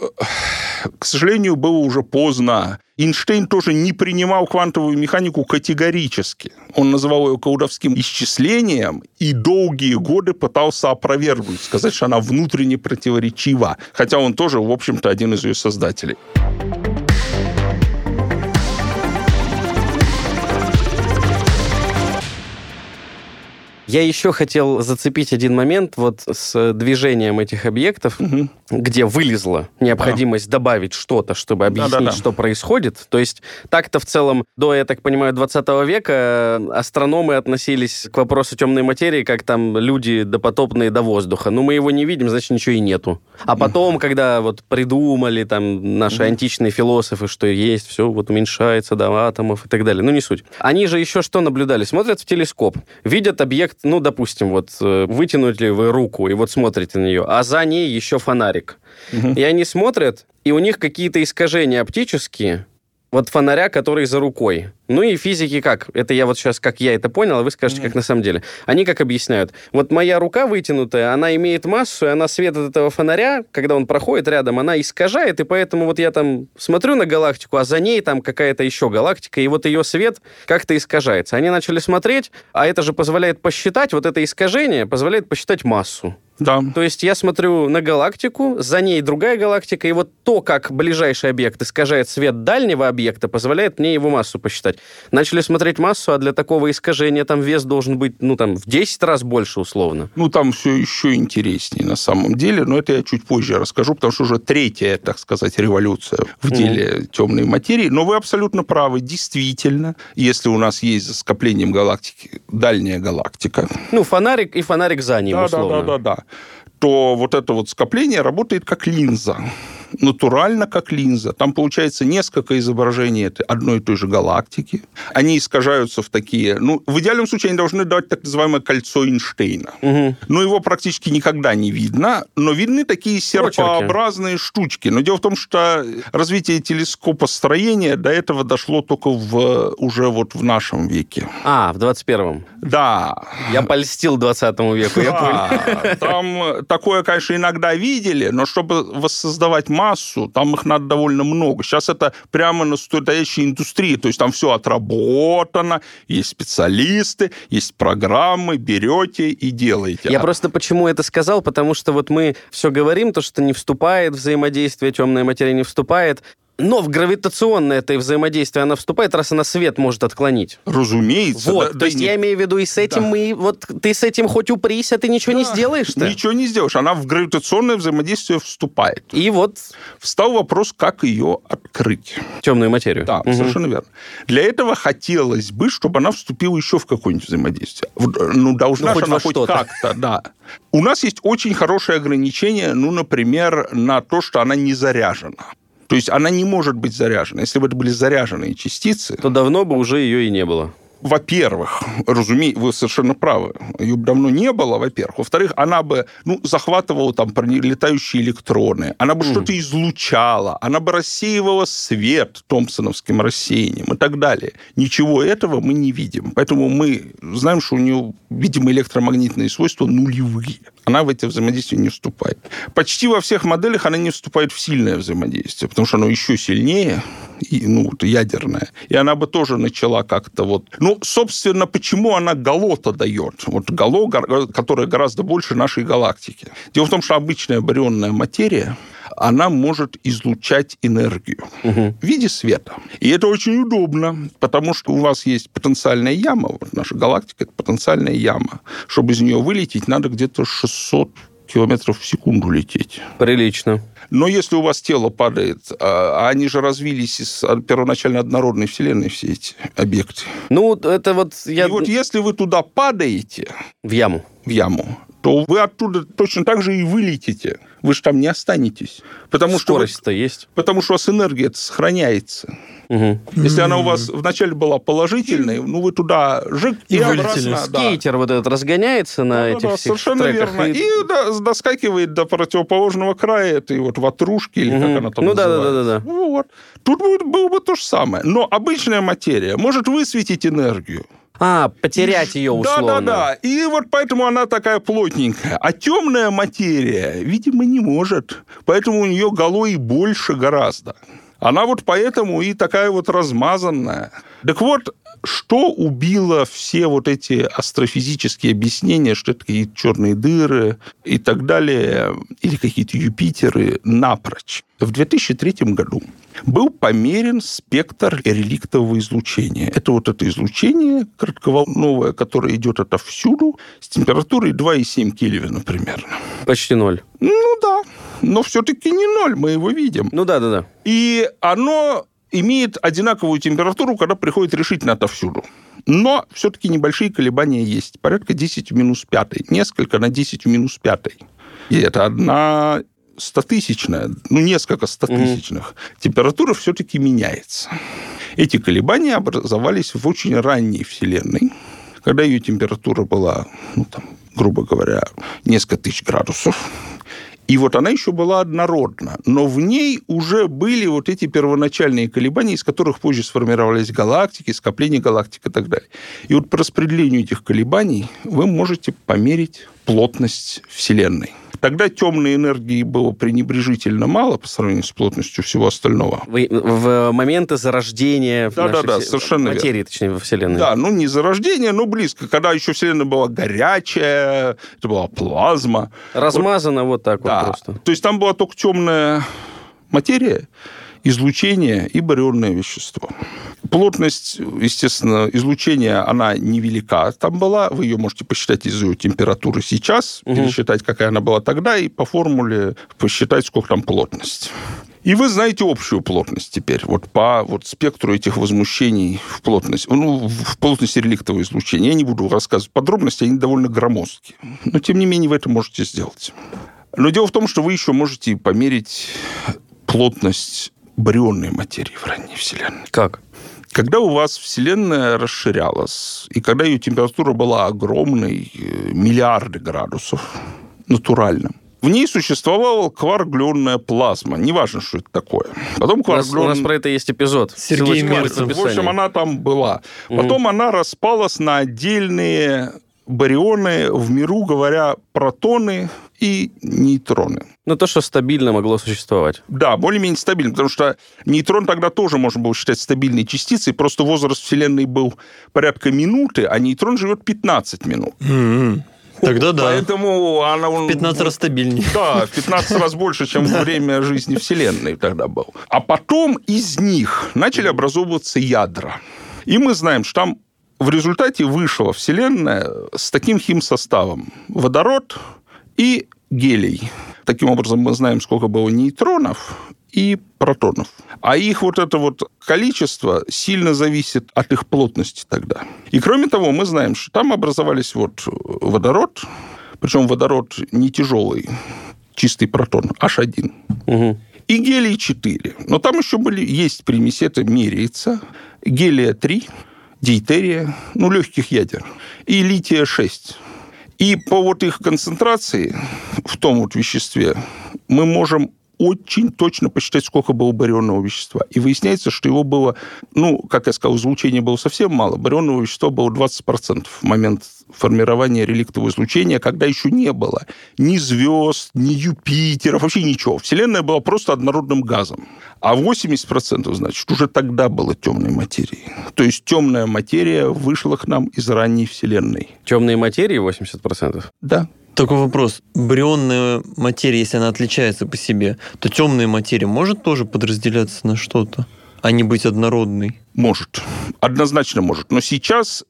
к сожалению, было уже поздно. Эйнштейн тоже не принимал квантовую механику категорически. Он называл ее колдовским исчислением и долгие годы пытался опровергнуть, сказать, что она внутренне противоречива. Хотя он тоже, в общем-то, один из ее создателей. Я еще хотел зацепить один момент вот с движением этих объектов, Мгм. где вылезла необходимость добавить что-то, чтобы объяснить, Да-да-да. что происходит. То есть так-то в целом до, я так понимаю, 20 века э, астрономы относились к вопросу темной материи, как там люди допотопные до воздуха. Ну, мы его не видим, значит, ничего и нету. А потом, когда вот придумали там наши античные философы, что есть, все вот уменьшается до атомов и так далее. Ну, не суть. Они же еще что наблюдали? Смотрят в телескоп, видят объект, ну, допустим, вот э, вытянули вы руку и вот смотрите на нее, а за ней еще фонарик. Мгм. И они смотрят, и у них какие-то искажения оптические, вот фонаря, который за рукой. Ну и физики как? Это я вот сейчас, как я это понял, а вы скажете, как на самом деле. Они как объясняют? Вот моя рука вытянутая, она имеет массу, и она свет от этого фонаря, когда он проходит рядом, она искажает, и поэтому вот я там смотрю на галактику, а за ней там какая-то еще галактика, и вот ее свет как-то искажается. Они начали смотреть, а это же позволяет посчитать, вот это искажение позволяет посчитать массу. Да. То есть я смотрю на галактику, за ней другая галактика, и вот то, как ближайший объект искажает свет дальнего объекта, позволяет мне его массу посчитать. Начали смотреть массу, а для такого искажения там вес должен быть, ну, там, в 10 раз больше, условно. Ну, там все еще интереснее на самом деле, но это я чуть позже расскажу, потому что уже третья, так сказать, революция в деле темной материи. Но вы абсолютно правы. Действительно, если у нас есть за скоплением галактики дальняя галактика, Ну, фонарик и фонарик за ним, да, да, условно. да, да, да, то вот это вот скопление работает как линза. Натурально как линза. Там получается несколько изображений этой одной и той же галактики. Они искажаются в такие... Ну, в идеальном случае они должны давать так называемое кольцо Эйнштейна. Мгм. Но его практически никогда не видно, но видны такие серпообразные штучки. Но дело в том, что развитие телескопостроения до этого дошло только в, уже вот в нашем веке. А, в 21-м. Да, Я польстил 20 веку, я понял. да, там такое, конечно, иногда видели, но чтобы воссоздавать массу, там их надо довольно много. Сейчас это прямо настоящая индустрия, то есть там все отработано, есть специалисты, есть программы, берете и делаете. Я А просто почему это сказал, потому что вот мы все говорим, то, что не вступает взаимодействие, темная материя не вступает. Но в гравитационное это взаимодействие она вступает, раз она свет может отклонить. Разумеется. Вот, да- то да есть не- я имею в виду, и с этим Да. мы, вот ты с этим хоть упрись, а ты ничего не Да. сделаешь-то. Ничего не сделаешь. Она в гравитационное взаимодействие вступает. И вот Встал вопрос, как ее открыть. темную материю. Да, Мгм. совершенно верно. Для этого хотелось бы, чтобы она вступила еще в какое-нибудь взаимодействие. Ну, должна Ну, хоть она хоть как-то, да. У нас есть очень хорошее ограничение, ну, например, на то, что она не заряжена. То есть она не может быть заряжена. Если бы это были заряженные частицы, То давно бы уже ее и не было. во-первых, разумеется, вы совершенно правы, ее бы давно не было, во-первых. Во-вторых, она бы ну, захватывала там летающие электроны, она бы что-то излучала, она бы рассеивала свет томпсоновским рассеянием и так далее. Ничего этого мы не видим. Поэтому мы знаем, что у нее, видимо, электромагнитные свойства нулевые. Она в эти взаимодействия не вступает. Почти во всех моделях она не вступает в сильное взаимодействие, потому что оно еще сильнее, и, ну, вот, ядерная. И она бы тоже начала как-то вот... Ну, собственно, почему она гало-то дает? Вот гало, которое гораздо больше нашей галактики. Дело в том, что обычная барионная материя, она может излучать энергию в виде света. И это очень удобно, потому что у вас есть потенциальная яма, вот наша галактика – это потенциальная яма. Чтобы из нее вылететь, надо где-то 600 километров в секунду лететь. Прилично. Но если у вас тело падает, а они же развились из первоначально однородной Вселенной, все эти объекты. Ну, это вот я И вот если вы туда падаете, в яму. в яму, то вы оттуда точно так же и вылетите. Вы же там не останетесь. Потому что, вы- Скорость-то есть. потому что у вас энергия сохраняется. Мгм. Если она у вас вначале была положительной, ну вы туда жик и, И обратно. да. Скейтер вот этот разгоняется на Да-да-да, этих всех совершенно треках. верно. И, да, доскакивает до противоположного края этой вот ватрушки, или как Мгм. она там Ну да, да, называется. да, да, да. Вот. Тут будет, было бы то же самое. Но обычная материя может высветить энергию. А, потерять ее условно. Да, да, да. И вот поэтому она такая плотненькая. А темная материя, видимо, не может. Поэтому у нее голой больше гораздо. Она вот поэтому и такая вот размазанная. Так вот, что убило все вот эти астрофизические объяснения, что это какие-то черные дыры и так далее, или какие-то Юпитеры, напрочь? В 2003 году был померен спектр реликтового излучения. Это вот это излучение кратковолновое, которое идет отовсюду, с температурой 2,7 Кельвина примерно. Почти ноль. Ну да, но все-таки не ноль, мы его видим. Ну да, да, да. И оно имеет одинаковую температуру, когда приходит решительно отовсюду. Но все-таки небольшие колебания есть. Порядка 10 в минус 5. Несколько на 10 в минус 5. И это одна стотысячная, ну, несколько стотысячных. Температура все-таки меняется. Эти колебания образовались в очень ранней Вселенной, когда ее температура была, ну, там, грубо говоря, несколько тысяч градусов. И вот она еще была однородна, но в ней уже были вот эти первоначальные колебания, из которых позже сформировались галактики, скопления галактик и так далее. И вот по распределению этих колебаний вы можете померить плотность Вселенной. Тогда темной энергии было пренебрежительно мало по сравнению с плотностью всего остального. Вы- в моменты зарождения Да-да-да, нашей все- совершенно верно. материи, точнее, во Вселенной. Да, ну не зарождение, но близко. Когда еще Вселенная была горячая, это была плазма. Размазано вот так Да. вот просто. То есть там была только темная материя, излучение и барионное вещество. Плотность, естественно, излучения, она невелика там была. Вы ее можете посчитать из ее температуры сейчас, Мгм. пересчитать, какая она была тогда, и по формуле посчитать, сколько там плотность. И вы знаете общую плотность теперь, вот по вот спектру этих возмущений в плотность, ну, в плотности реликтового излучения. Я не буду рассказывать подробности, они довольно громоздкие. Но, тем не менее, вы это можете сделать. Но дело в том, что вы еще можете померить плотность барионной материи в ранней Вселенной. Как? Когда у вас Вселенная расширялась, и когда ее температура была огромной, э, миллиарды градусов, натуральным, в ней существовала кваргленная плазма. Неважно, что это такое. Потом У нас, у нас про это есть эпизод. Сергей Мельцев. в общем, она там была. Потом она распалась на отдельные барионы, в миру говоря, протоны и нейтроны. Ну, то, что стабильно могло существовать. Да, более-менее стабильно, потому что нейтрон тогда тоже можно было считать стабильной частицей, просто возраст Вселенной был порядка минуты, а нейтрон живет 15 минут. М-м. Тогда да. Поэтому она... В 15 раз стабильнее. Да, в 15 раз больше, чем время жизни Вселенной тогда был. А потом из них начали образовываться ядра. И мы знаем, что там в результате вышла Вселенная с таким химсоставом. Водород и гелий. Таким образом, мы знаем, сколько было нейтронов и протонов. А их вот это вот количество сильно зависит от их плотности тогда. И кроме того, мы знаем, что там образовались вот водород, причем водород не тяжелый, чистый протон, H1. Мгм. И гелий-4. Но там еще были, есть примеси, это меряется. Гелия-3, дейтерия, ну, легких ядер. И лития-6. И по вот их концентрации в том вот веществе мы можем очень точно посчитать, сколько было барионного вещества. И выясняется, что его было, ну, как я сказал, излучения было совсем мало. Барионного вещества было 20% в момент формирования реликтового излучения, когда еще не было ни звезд, ни Юпитеров, вообще ничего. Вселенная была просто однородным газом. А 80%, значит, уже тогда было темной материи. То есть темная материя вышла к нам из ранней Вселенной. Темные материи 80%. Да. Такой вопрос. Барионная материя, если она отличается по себе, то темная материя может тоже подразделяться на что-то, а не быть однородной? Может. Однозначно может. Но сейчас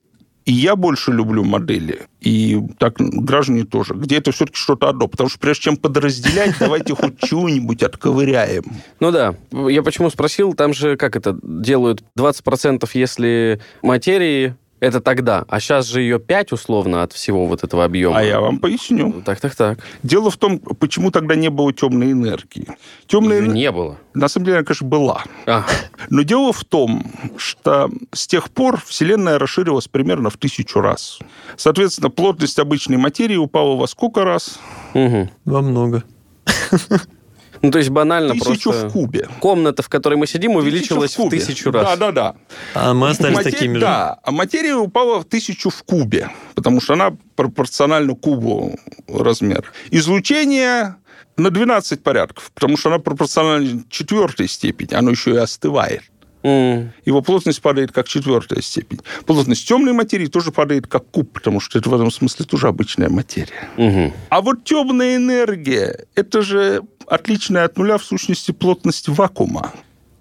и я больше люблю модели, и так граждане тоже, где это все-таки что-то одно. Потому что прежде чем подразделять, давайте хоть чего-нибудь отковыряем. Ну да, я почему спросил, там же как это, делают 20% если материи, это тогда, а сейчас же ее 5 условно от всего вот этого объема. А я вам поясню. Так, так, так. Дело в том, почему тогда не было темной энергии. Темная Её энергия, не было. на самом деле, она, конечно, была. А, Но дело в том, что с тех пор Вселенная расширилась примерно в тысячу раз. Соответственно, плотность обычной материи упала во сколько раз? мгм. Во много. Ну, то есть банально Тысячу просто... в кубе. Комната, в которой мы сидим, увеличилась в кубе. тысячу раз. Да, да, да. А мы остались Матери- такими же. Да, а материя упала в тысячу в кубе, потому что она пропорциональна кубу размер. Излучение на 12 порядков, потому что она пропорциональна четвертой степени, оно еще и остывает. М, Его плотность падает как четвертая степень. Плотность темной материи тоже падает как куб, потому что это в этом смысле тоже обычная материя. мгм. А вот темная энергия – это же отличная от нуля в сущности плотность вакуума.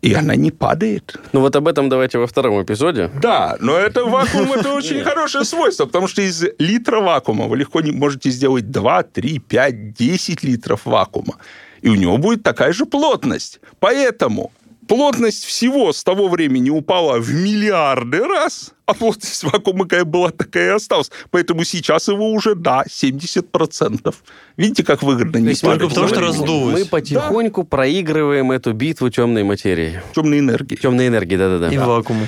И она не падает. Ну вот об этом давайте во втором эпизоде. Да, но это вакуум, это очень хорошее свойство, потому что из литра вакуума вы легко не можете сделать 2, 3, 5, 10 литров вакуума. И у него будет такая же плотность. Поэтому плотность всего с того времени упала в миллиарды раз, а плотность вакуума какая была, такая и осталась. Поэтому сейчас его уже, да, 70%. Видите, как выгодно не только потому, что раздулось. Мы потихоньку проигрываем эту битву темной материи. темной энергии. Темной энергии, да-да-да. И вакуумы.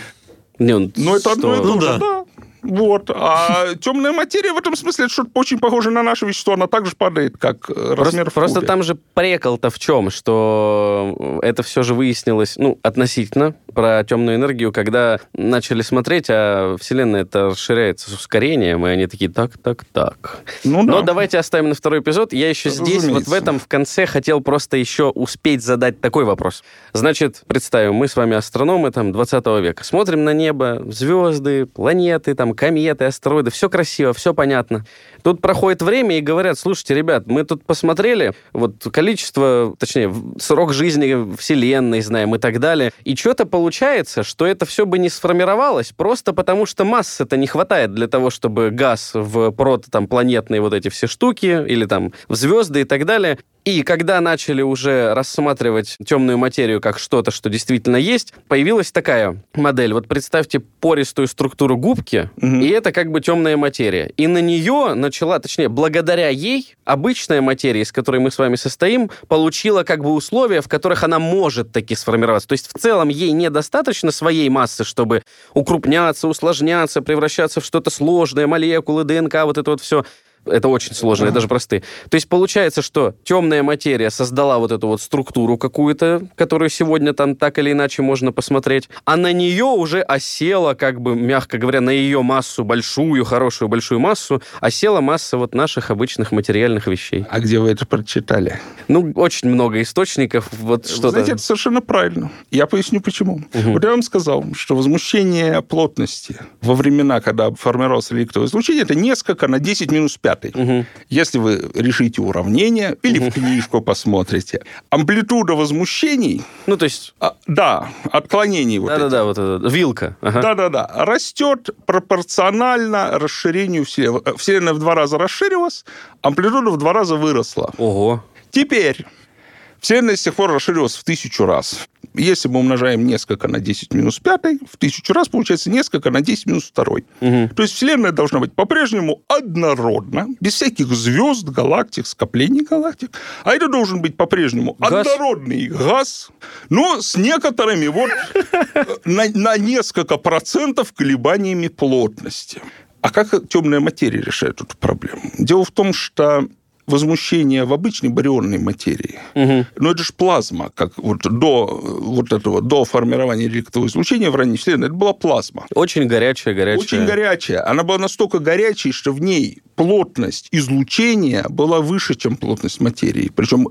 Не, ну, Ну, это одно и то Ну же, да. да. Вот. А темная материя в этом смысле это что-то очень похоже на наше вещество. Она также падает, как э, размер Просто, в просто кубе. там же прекол-то в чем, что это все же выяснилось, ну, относительно про темную энергию, когда начали смотреть, а Вселенная это расширяется с ускорением, и они такие, так, так, так. Ну, Но да. давайте оставим на второй эпизод. Я еще здесь, вот в Разумеется. этом, в конце хотел просто еще успеть задать такой вопрос. Значит, представим, мы с вами астрономы там 20 века. Смотрим на небо, звезды, планеты, там, кометы, астероиды. Все красиво, все понятно. Тут проходит время и говорят, слушайте, ребят, мы тут посмотрели вот количество, точнее, срок жизни Вселенной знаем и так далее. И что-то получается, что это все бы не сформировалось просто потому, что массы-то не хватает для того, чтобы газ в прото там планетные вот эти все штуки или там в звезды и так далее. И когда начали уже рассматривать темную материю как что-то, что действительно есть, появилась такая модель. Вот представьте пористую структуру губки, Мгм. и это как бы темная материя. И на нее начала, точнее, благодаря ей, обычная материя, из которой мы с вами состоим, получила как бы условия, в которых она может таки сформироваться. То есть в целом ей недостаточно своей массы, чтобы укрупняться, усложняться, превращаться в что-то сложное, молекулы, ДНК, вот это вот все. Это очень сложно, это даже простые. То есть получается, что темная материя создала вот эту вот структуру какую-то, которую сегодня там так или иначе можно посмотреть, а на нее уже осела, как бы, мягко говоря, на ее массу большую, хорошую большую массу, осела масса вот наших обычных материальных вещей. А где вы это прочитали? Ну, очень много источников, вот что-то... Знаете, это совершенно правильно. Я поясню, почему. Мгм. Вот я вам сказал, что возмущение плотности во времена, когда формировалось реликтовое излучение, это несколько на 10 минус 5. Пятый. Если вы решите уравнение или в книжку посмотрите, амплитуда возмущений, Ну, то есть, а, да, отклонений вот да-да-да, вот это, вилка. Ага. да-да-да, растет пропорционально расширению Вселенной. Вселенная в два раза расширилась, амплитуда в два раза выросла. Ого. Теперь Вселенная с тех пор расширилась в тысячу раз. Если мы умножаем несколько на 10 минус 5, в тысячу раз получается несколько на 10 минус 2. То есть Вселенная должна быть по-прежнему однородна, без всяких звезд, галактик, скоплений галактик. А это должен быть по-прежнему Газ. однородный газ, но с некоторыми вот э, на, на несколько процентов колебаниями плотности. А как темная материя решает эту проблему? Дело в том, что возмущение в обычной барионной материи, но это же плазма, как вот до вот этого, до формирования реликтового излучения в ранней Вселенной, это была плазма. Очень горячая, горячая. Очень горячая. Она была настолько горячей, что в ней плотность излучения была выше, чем плотность материи. Причем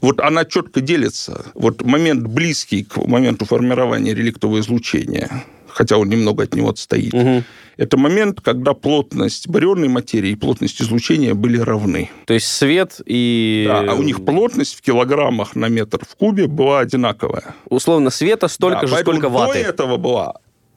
вот она четко делится. Вот момент близкий к моменту формирования реликтового излучения, хотя он немного от него отстоит, это момент, когда плотность барионной материи и плотность излучения были равны. То есть свет и... Да, а у них плотность в килограммах на метр в кубе была одинаковая. Условно, света столько Да, же, сколько До ваты. этого была.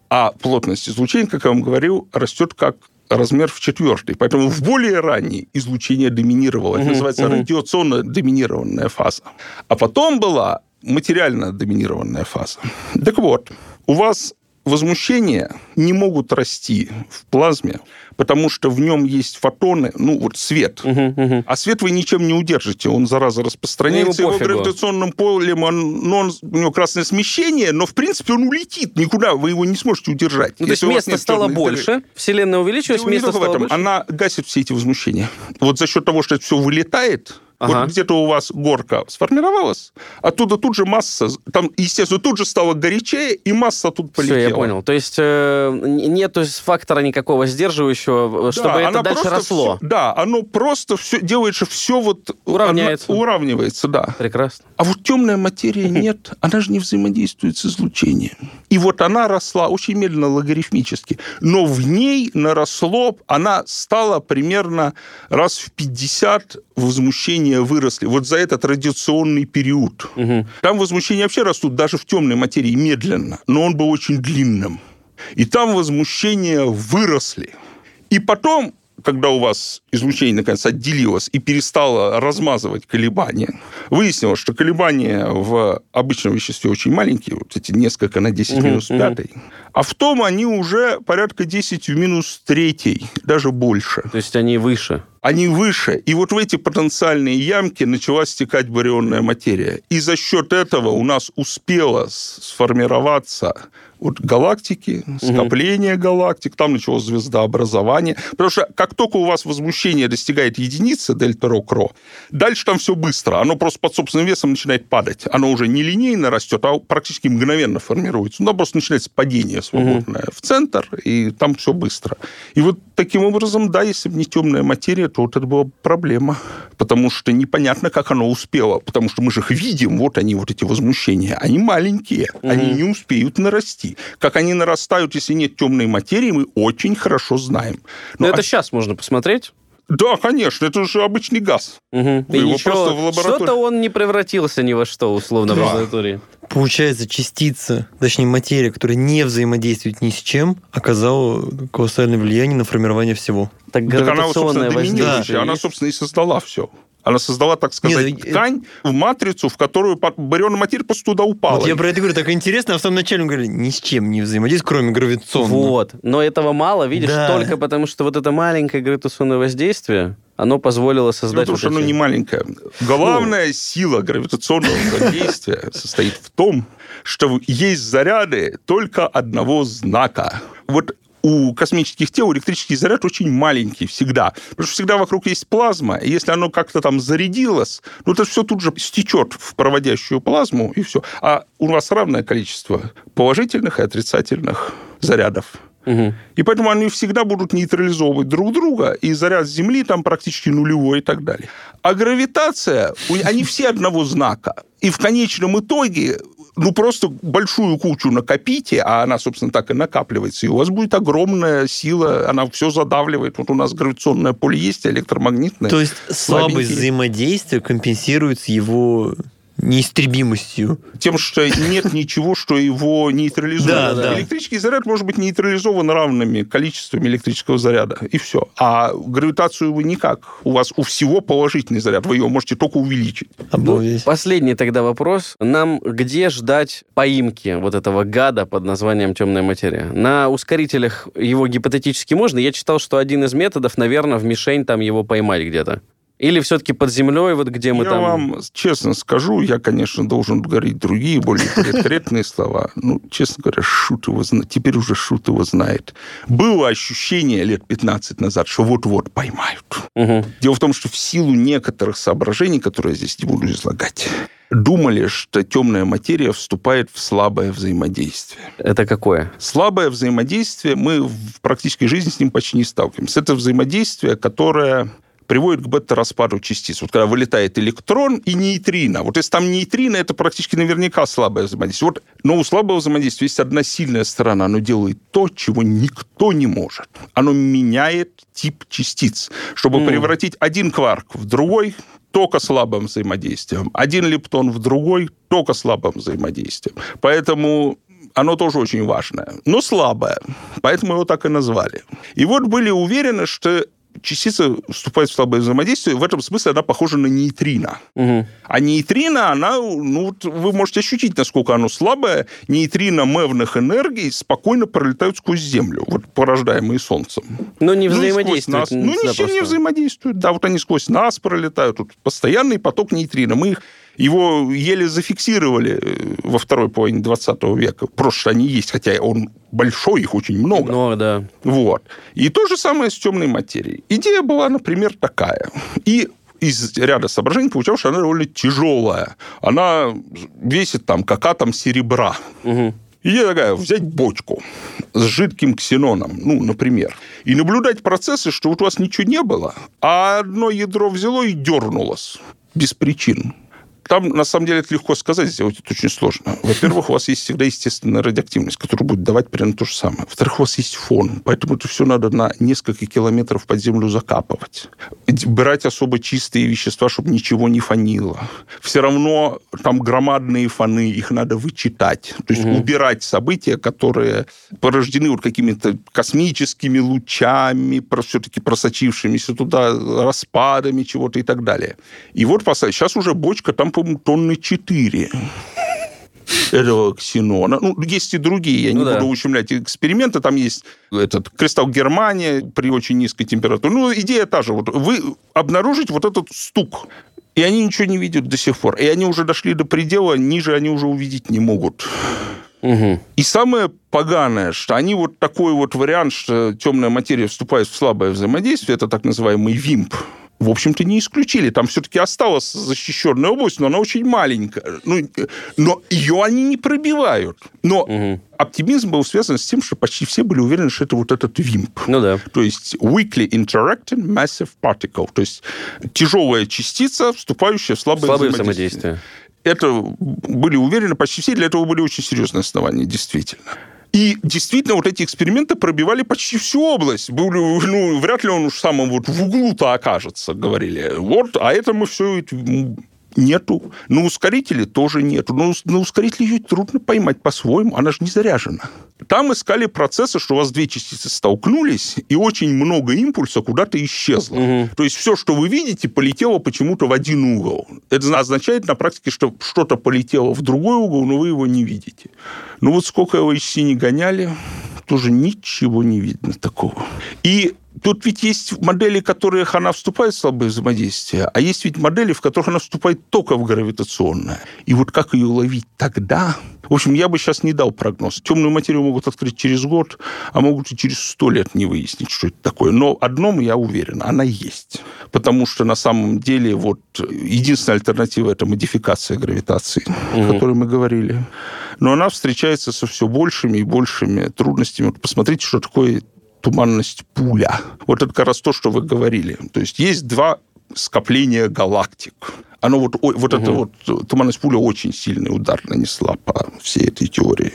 А плотность излучения, как я вам говорил, растет как размер в четвертый. Поэтому в более ранней излучение доминировало. Это называется радиационно доминированная фаза. А потом была материально доминированная фаза. Так вот, у вас возмущения не могут расти в плазме, потому что в нем есть фотоны, ну вот свет. А свет вы ничем не удержите, он зараза распространяется, Ну, его пофигу. гравитационным полем, он, ну, он- у него красное смещение, но в принципе он улетит никуда, вы его не сможете удержать. Ну, то есть места нет стало больше, Вселенная увеличилась, Дело не стало этом. больше. Она гасит все эти возмущения. Вот за счет того, что это все вылетает, Ага. вот где-то у вас горка сформировалась, оттуда тут же масса, там, естественно, тут же стало горячее, и масса тут полетела. Все, я понял. То есть э, нету фактора никакого сдерживающего, Да, чтобы это она дальше росло. всё- да, оно просто все делает, что все вот Уравняется. оно- уравнивается, да. Прекрасно. А вот темная материя нет, она же не взаимодействует с излучением. И вот она росла очень медленно, логарифмически. Но в ней наросло, она стала примерно раз в 50 возмущения выросли. Вот за этот радиационный период. Там возмущения вообще растут даже в темной материи медленно, но он был очень длинным. И там возмущения выросли. И потом, когда у вас излучение наконец отделилось и перестало размазывать колебания, выяснилось, что колебания в обычном веществе очень маленькие, вот эти несколько на 10 минус 5, а в том они уже порядка 10 в минус 3, даже больше. То есть они выше. Они выше. И вот в эти потенциальные ямки начала стекать барионная материя. И за счет этого у нас успела сформироваться вот галактики, скопление галактик, там началось звездообразование. Потому что как только у вас возмущение достигает единицы, дельта ро, дальше там все быстро. Оно просто под собственным весом начинает падать. Оно уже не линейно растет, а практически мгновенно формируется. Ну, просто начинается падение свободное в центр, и там все быстро. И вот таким образом, да, если бы не темная материя, то вот это была бы проблема. Потому что непонятно, как оно успело. Потому что мы же их видим, вот они, вот эти возмущения. Они маленькие, они не успеют нарасти. Как они нарастают, если нет темной материи, мы очень хорошо знаем. Но Ну, это а- сейчас можно посмотреть. Да, конечно, это же обычный газ. Вы И его ничего, просто в лаборатории- Что-то он не превратился ни во что, условно, в Да. лаборатории. Получается, частица, точнее материя, которая не взаимодействует ни с чем, оказала колоссальное влияние на формирование всего. Так Так она, собственно, воздействие Она, есть? собственно, и создала все. Она создала, так сказать, Нет, э, ткань в матрицу, в которую барионная материя просто туда упала. Вот я про это говорю, так интересно, а в самом начале мы говорили, ни с чем не взаимодействует, кроме гравитационного. Вот. Но этого мало, видишь, Да. только потому, что вот это маленькое гравитационное воздействие, оно позволило создать в том, вот что оно эти- не маленькое. Главная сила гравитационного воздействия состоит в том, что есть заряды только одного знака. Вот у космических тел электрический заряд очень маленький всегда. Потому что всегда вокруг есть плазма, и если оно как-то там зарядилось, ну, это все тут же стечет в проводящую плазму, и все. А у вас равное количество положительных и отрицательных зарядов. Мгм. И поэтому они всегда будут нейтрализовывать друг друга, и заряд Земли там практически нулевой и так далее. А гравитация, они все одного знака. И в конечном итоге ну, просто большую кучу накопите, а она, собственно, так и накапливается, и у вас будет огромная сила, она все задавливает. Вот у нас гравитационное поле есть, электромагнитное. То есть слабость взаимодействия компенсируется его неистребимостью. Тем, что нет ничего, что его нейтрализует. Да, да. Электрический заряд может быть нейтрализован равными количествами электрического заряда, и все. А гравитацию вы никак. У вас у всего положительный заряд, вы ее можете только увеличить. Ну, последний тогда вопрос. Нам где ждать поимки вот этого гада под названием темная материя? На ускорителях его гипотетически можно. Я читал, что один из методов, наверное, в мишень там его поймать где-то. Или все-таки под землей, вот где мы я там... Я вам честно скажу, я, конечно, должен говорить другие, более конкретные слова. Ну, честно говоря, шут его знает. Теперь уже шут его знает. Было ощущение лет 15 назад, что вот-вот поймают. Угу. Дело в том, что в силу некоторых соображений, которые я здесь не буду излагать, думали, что темная материя вступает в слабое взаимодействие. Это какое? Слабое взаимодействие, мы в практической жизни с ним почти не сталкиваемся. Это взаимодействие, которое приводит к бета-распаду частиц. Вот когда вылетает электрон и нейтрино. Вот если там нейтрино, это практически наверняка слабое взаимодействие. Вот, но у слабого взаимодействия есть одна сильная сторона. Оно делает то, чего никто не может. Оно меняет тип частиц. Чтобы mm. превратить один кварк в другой, только слабым взаимодействием. Один лептон в другой, только слабым взаимодействием. Поэтому оно тоже очень важное, но слабое. Поэтому его так и назвали. И вот были уверены, что частица вступает в слабое взаимодействие, в этом смысле она похожа на нейтрино. Угу. А нейтрино, она, ну, вот вы можете ощутить, насколько оно слабое. Нейтрино мевных энергий спокойно пролетают сквозь Землю, вот порождаемые Солнцем. Но не взаимодействуют. Ну, ни с чем не взаимодействуют. Да, вот они сквозь нас пролетают. Тут постоянный поток нейтрино. Мы их его еле зафиксировали э, во второй половине 20 века. Просто они есть, хотя он большой, их очень много. Много, да. Вот. И то же самое с темной материей. Идея была, например, такая. И из ряда соображений получалось, что она довольно тяжелая. Она весит там как атом серебра. Угу. Идея такая, взять бочку с жидким ксеноном, ну, например, и наблюдать процессы, что вот у вас ничего не было, а одно ядро взяло и дернулось без причин. Там, на самом деле, это легко сказать, сделать это очень сложно. Во-первых, у вас есть всегда естественная радиоактивность, которая будет давать примерно то же самое. Во-вторых, у вас есть фон, поэтому это все надо на несколько километров под землю закапывать. Брать особо чистые вещества, чтобы ничего не фонило. Все равно там громадные фоны, их надо вычитать. То есть угу. убирать события, которые порождены вот какими-то космическими лучами, все-таки просочившимися туда распадами чего-то и так далее. И вот сейчас уже бочка там по-моему, тонны 4 этого ксенона. Ну, есть и другие, я ну, не да. буду ущемлять эксперименты. Там есть этот кристалл Германия при очень низкой температуре. Ну, идея та же. Вот вы обнаружите вот этот стук, и они ничего не видят до сих пор. И они уже дошли до предела, ниже они уже увидеть не могут. Угу. И самое поганое, что они вот такой вот вариант, что темная материя вступает в слабое взаимодействие, это так называемый ВИМП, в общем-то, не исключили. Там все-таки осталась защищенная область, но она очень маленькая. Ну, но ее они не пробивают. Но угу. оптимизм был связан с тем, что почти все были уверены, что это вот этот ВИМП. Ну да. То есть Weakly Interacting Massive Particle. То есть тяжелая частица, вступающая в слабое, слабое взаимодействие. Это были уверены почти все, для этого были очень серьезные основания, действительно. И действительно, вот эти эксперименты пробивали почти всю область. Были, ну, вряд ли он уж самым вот в углу-то окажется, говорили. Вот, а это мы все нету. На ускорителе тоже нету. Но на ускорителе ее трудно поймать по-своему, она же не заряжена. Там искали процессы, что у вас две частицы столкнулись, и очень много импульса куда-то исчезло. Угу. То есть все, что вы видите, полетело почему-то в один угол. Это означает на практике, что что-то полетело в другой угол, но вы его не видите. Ну вот сколько его HC не гоняли, тоже ничего не видно такого. И Тут ведь есть модели, в которых она вступает в слабое взаимодействие, а есть ведь модели, в которых она вступает только в гравитационное. И вот как ее ловить тогда? В общем, я бы сейчас не дал прогноз. Темную материю могут открыть через год, а могут и через сто лет не выяснить, что это такое. Но одном я уверен, она есть. Потому что на самом деле вот единственная альтернатива – это модификация гравитации, угу. о которой мы говорили. Но она встречается со все большими и большими трудностями. Посмотрите, что такое туманность пуля. Вот это как раз то, что вы говорили. То есть есть два скопления галактик. Оно вот, вот угу. эта вот туманность пуля очень сильный удар нанесла по всей этой теории.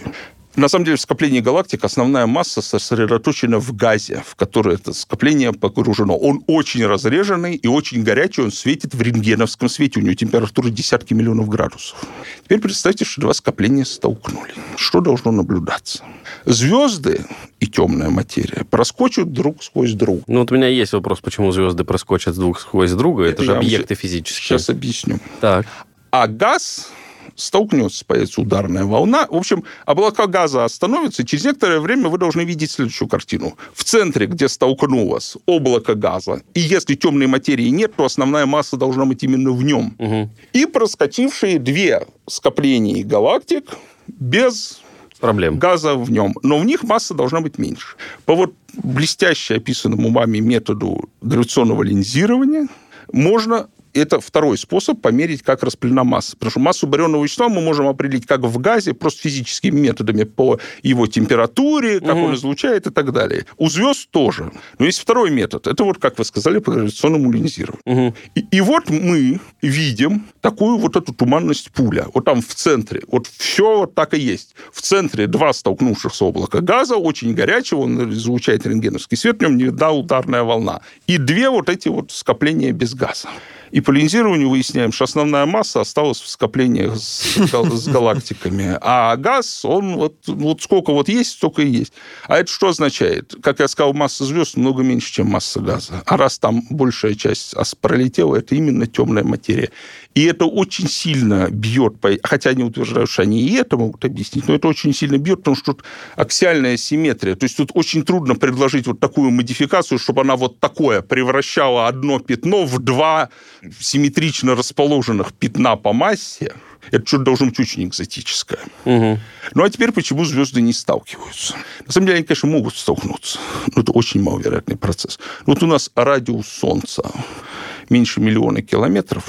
На самом деле в скоплении галактик основная масса сосредоточена в газе, в который это скопление погружено. Он очень разреженный и очень горячий, он светит в рентгеновском свете, у него температура десятки миллионов градусов. Теперь представьте, что два скопления столкнули. Что должно наблюдаться? Звезды и темная материя проскочат друг сквозь друг. Ну вот у меня есть вопрос, почему звезды проскочат друг сквозь друга. Это, это же объекты физические. Сейчас объясню. Так. А газ столкнется, появится ударная волна. В общем, облака газа остановятся, и через некоторое время вы должны видеть следующую картину. В центре, где столкнулось облако газа, и если темной материи нет, то основная масса должна быть именно в нем. Угу. И проскочившие две скопления галактик без проблем. газа в нем. Но в них масса должна быть меньше. По вот блестяще описанному вами методу гравитационного линзирования можно это второй способ померить, как распылена масса. Потому что массу барионного вещества мы можем определить как в газе, просто физическими методами по его температуре, как угу. он излучает и так далее. У звезд тоже. Но есть второй метод. Это вот, как вы сказали, по гравитационному линзированию. Угу. И, и вот мы видим такую вот эту туманность пуля. Вот там в центре. Вот все вот так и есть. В центре два столкнувшихся облака газа, очень горячего, он излучает рентгеновский свет, в нем не да ударная волна. И две вот эти вот скопления без газа. И по линзированию выясняем, что основная масса осталась в скоплениях с, с галактиками. А газ, он вот, вот сколько вот есть, столько и есть. А это что означает? Как я сказал, масса звезд много меньше, чем масса газа. А раз там большая часть пролетела, это именно темная материя. И это очень сильно бьет, хотя они утверждают, что они и это могут объяснить, но это очень сильно бьет, потому что тут аксиальная симметрия. То есть тут очень трудно предложить вот такую модификацию, чтобы она вот такое превращала одно пятно в два симметрично расположенных пятна по массе. Это что-то должно быть очень экзотическое. Угу. Ну, а теперь почему звезды не сталкиваются? На самом деле, они, конечно, могут столкнуться, но это очень маловероятный процесс. Вот у нас радиус Солнца меньше миллиона километров,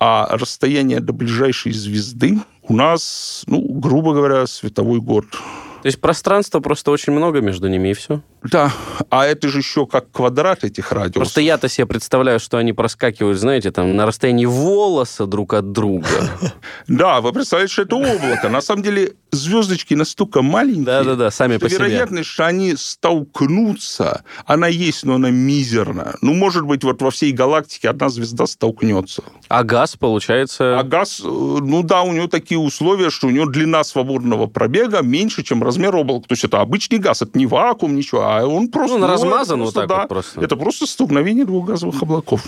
а расстояние до ближайшей звезды у нас, ну, грубо говоря, световой год. То есть пространства просто очень много между ними, и все? Да, а это же еще как квадрат этих радиусов. Просто я-то себе представляю, что они проскакивают, знаете, там на расстоянии волоса друг от друга. Да, вы представляете, что это облако. На самом деле звездочки настолько маленькие, Да-да-да, сами по себе. вероятность, что они столкнутся, она есть, но она мизерна. Ну, может быть, вот во всей галактике одна звезда столкнется. А газ, получается... А газ, э, ну да, у него такие условия, что у него длина свободного пробега меньше, чем размер облака. То есть это обычный газ, это не вакуум, ничего, а он просто... Ну, он размазан вот так да, вот просто. Это просто столкновение двух газовых облаков.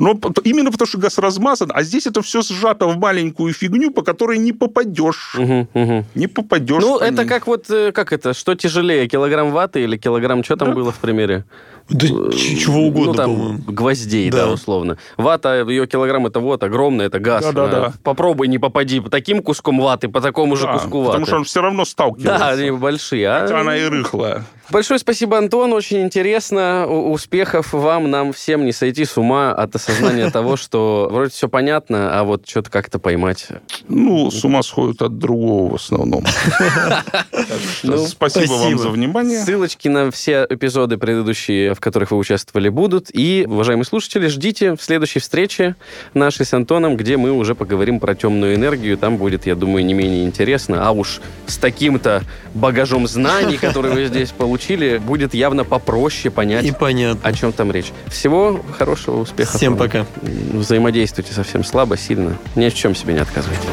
Но именно потому, что газ размазан, а здесь это все сжато в маленькую фигню, по которой не попадешь. Угу, угу. Не попадешь. Ну, это как вот, э, как это, что тяжелее, килограмм ваты или килограмм, что там да. было в примере? Да э, чего угодно, ну, там, по-моему. гвоздей, да. да, условно. Вата, ее килограмм, это вот, огромный, это газ. Да, да, да. Попробуй не попади по таким куском ваты, по такому же куску ваты. потому что он все равно сталкивается. Да, они большие. А... Хотя она и рыхлая. Большое спасибо, Антон, очень интересно. Успехов вам, нам всем не сойти с ума от осознания того, что вроде все понятно, а вот что-то как-то поймать. Ну, с ума сходят от другого в основном. Ну, спасибо вам за внимание. Ссылочки на все эпизоды предыдущие, в которых вы участвовали, будут. И, уважаемые слушатели, ждите в следующей встрече нашей с Антоном, где мы уже поговорим про темную энергию. Там будет, я думаю, не менее интересно. А уж с таким-то багажом знаний, которые вы здесь получили, будет явно попроще понять, И понятно. о чем там речь. Всего хорошего, успеха. Всем пока. Взаимодействуйте совсем слабо, сильно. Ни в чем себе не отказывайте.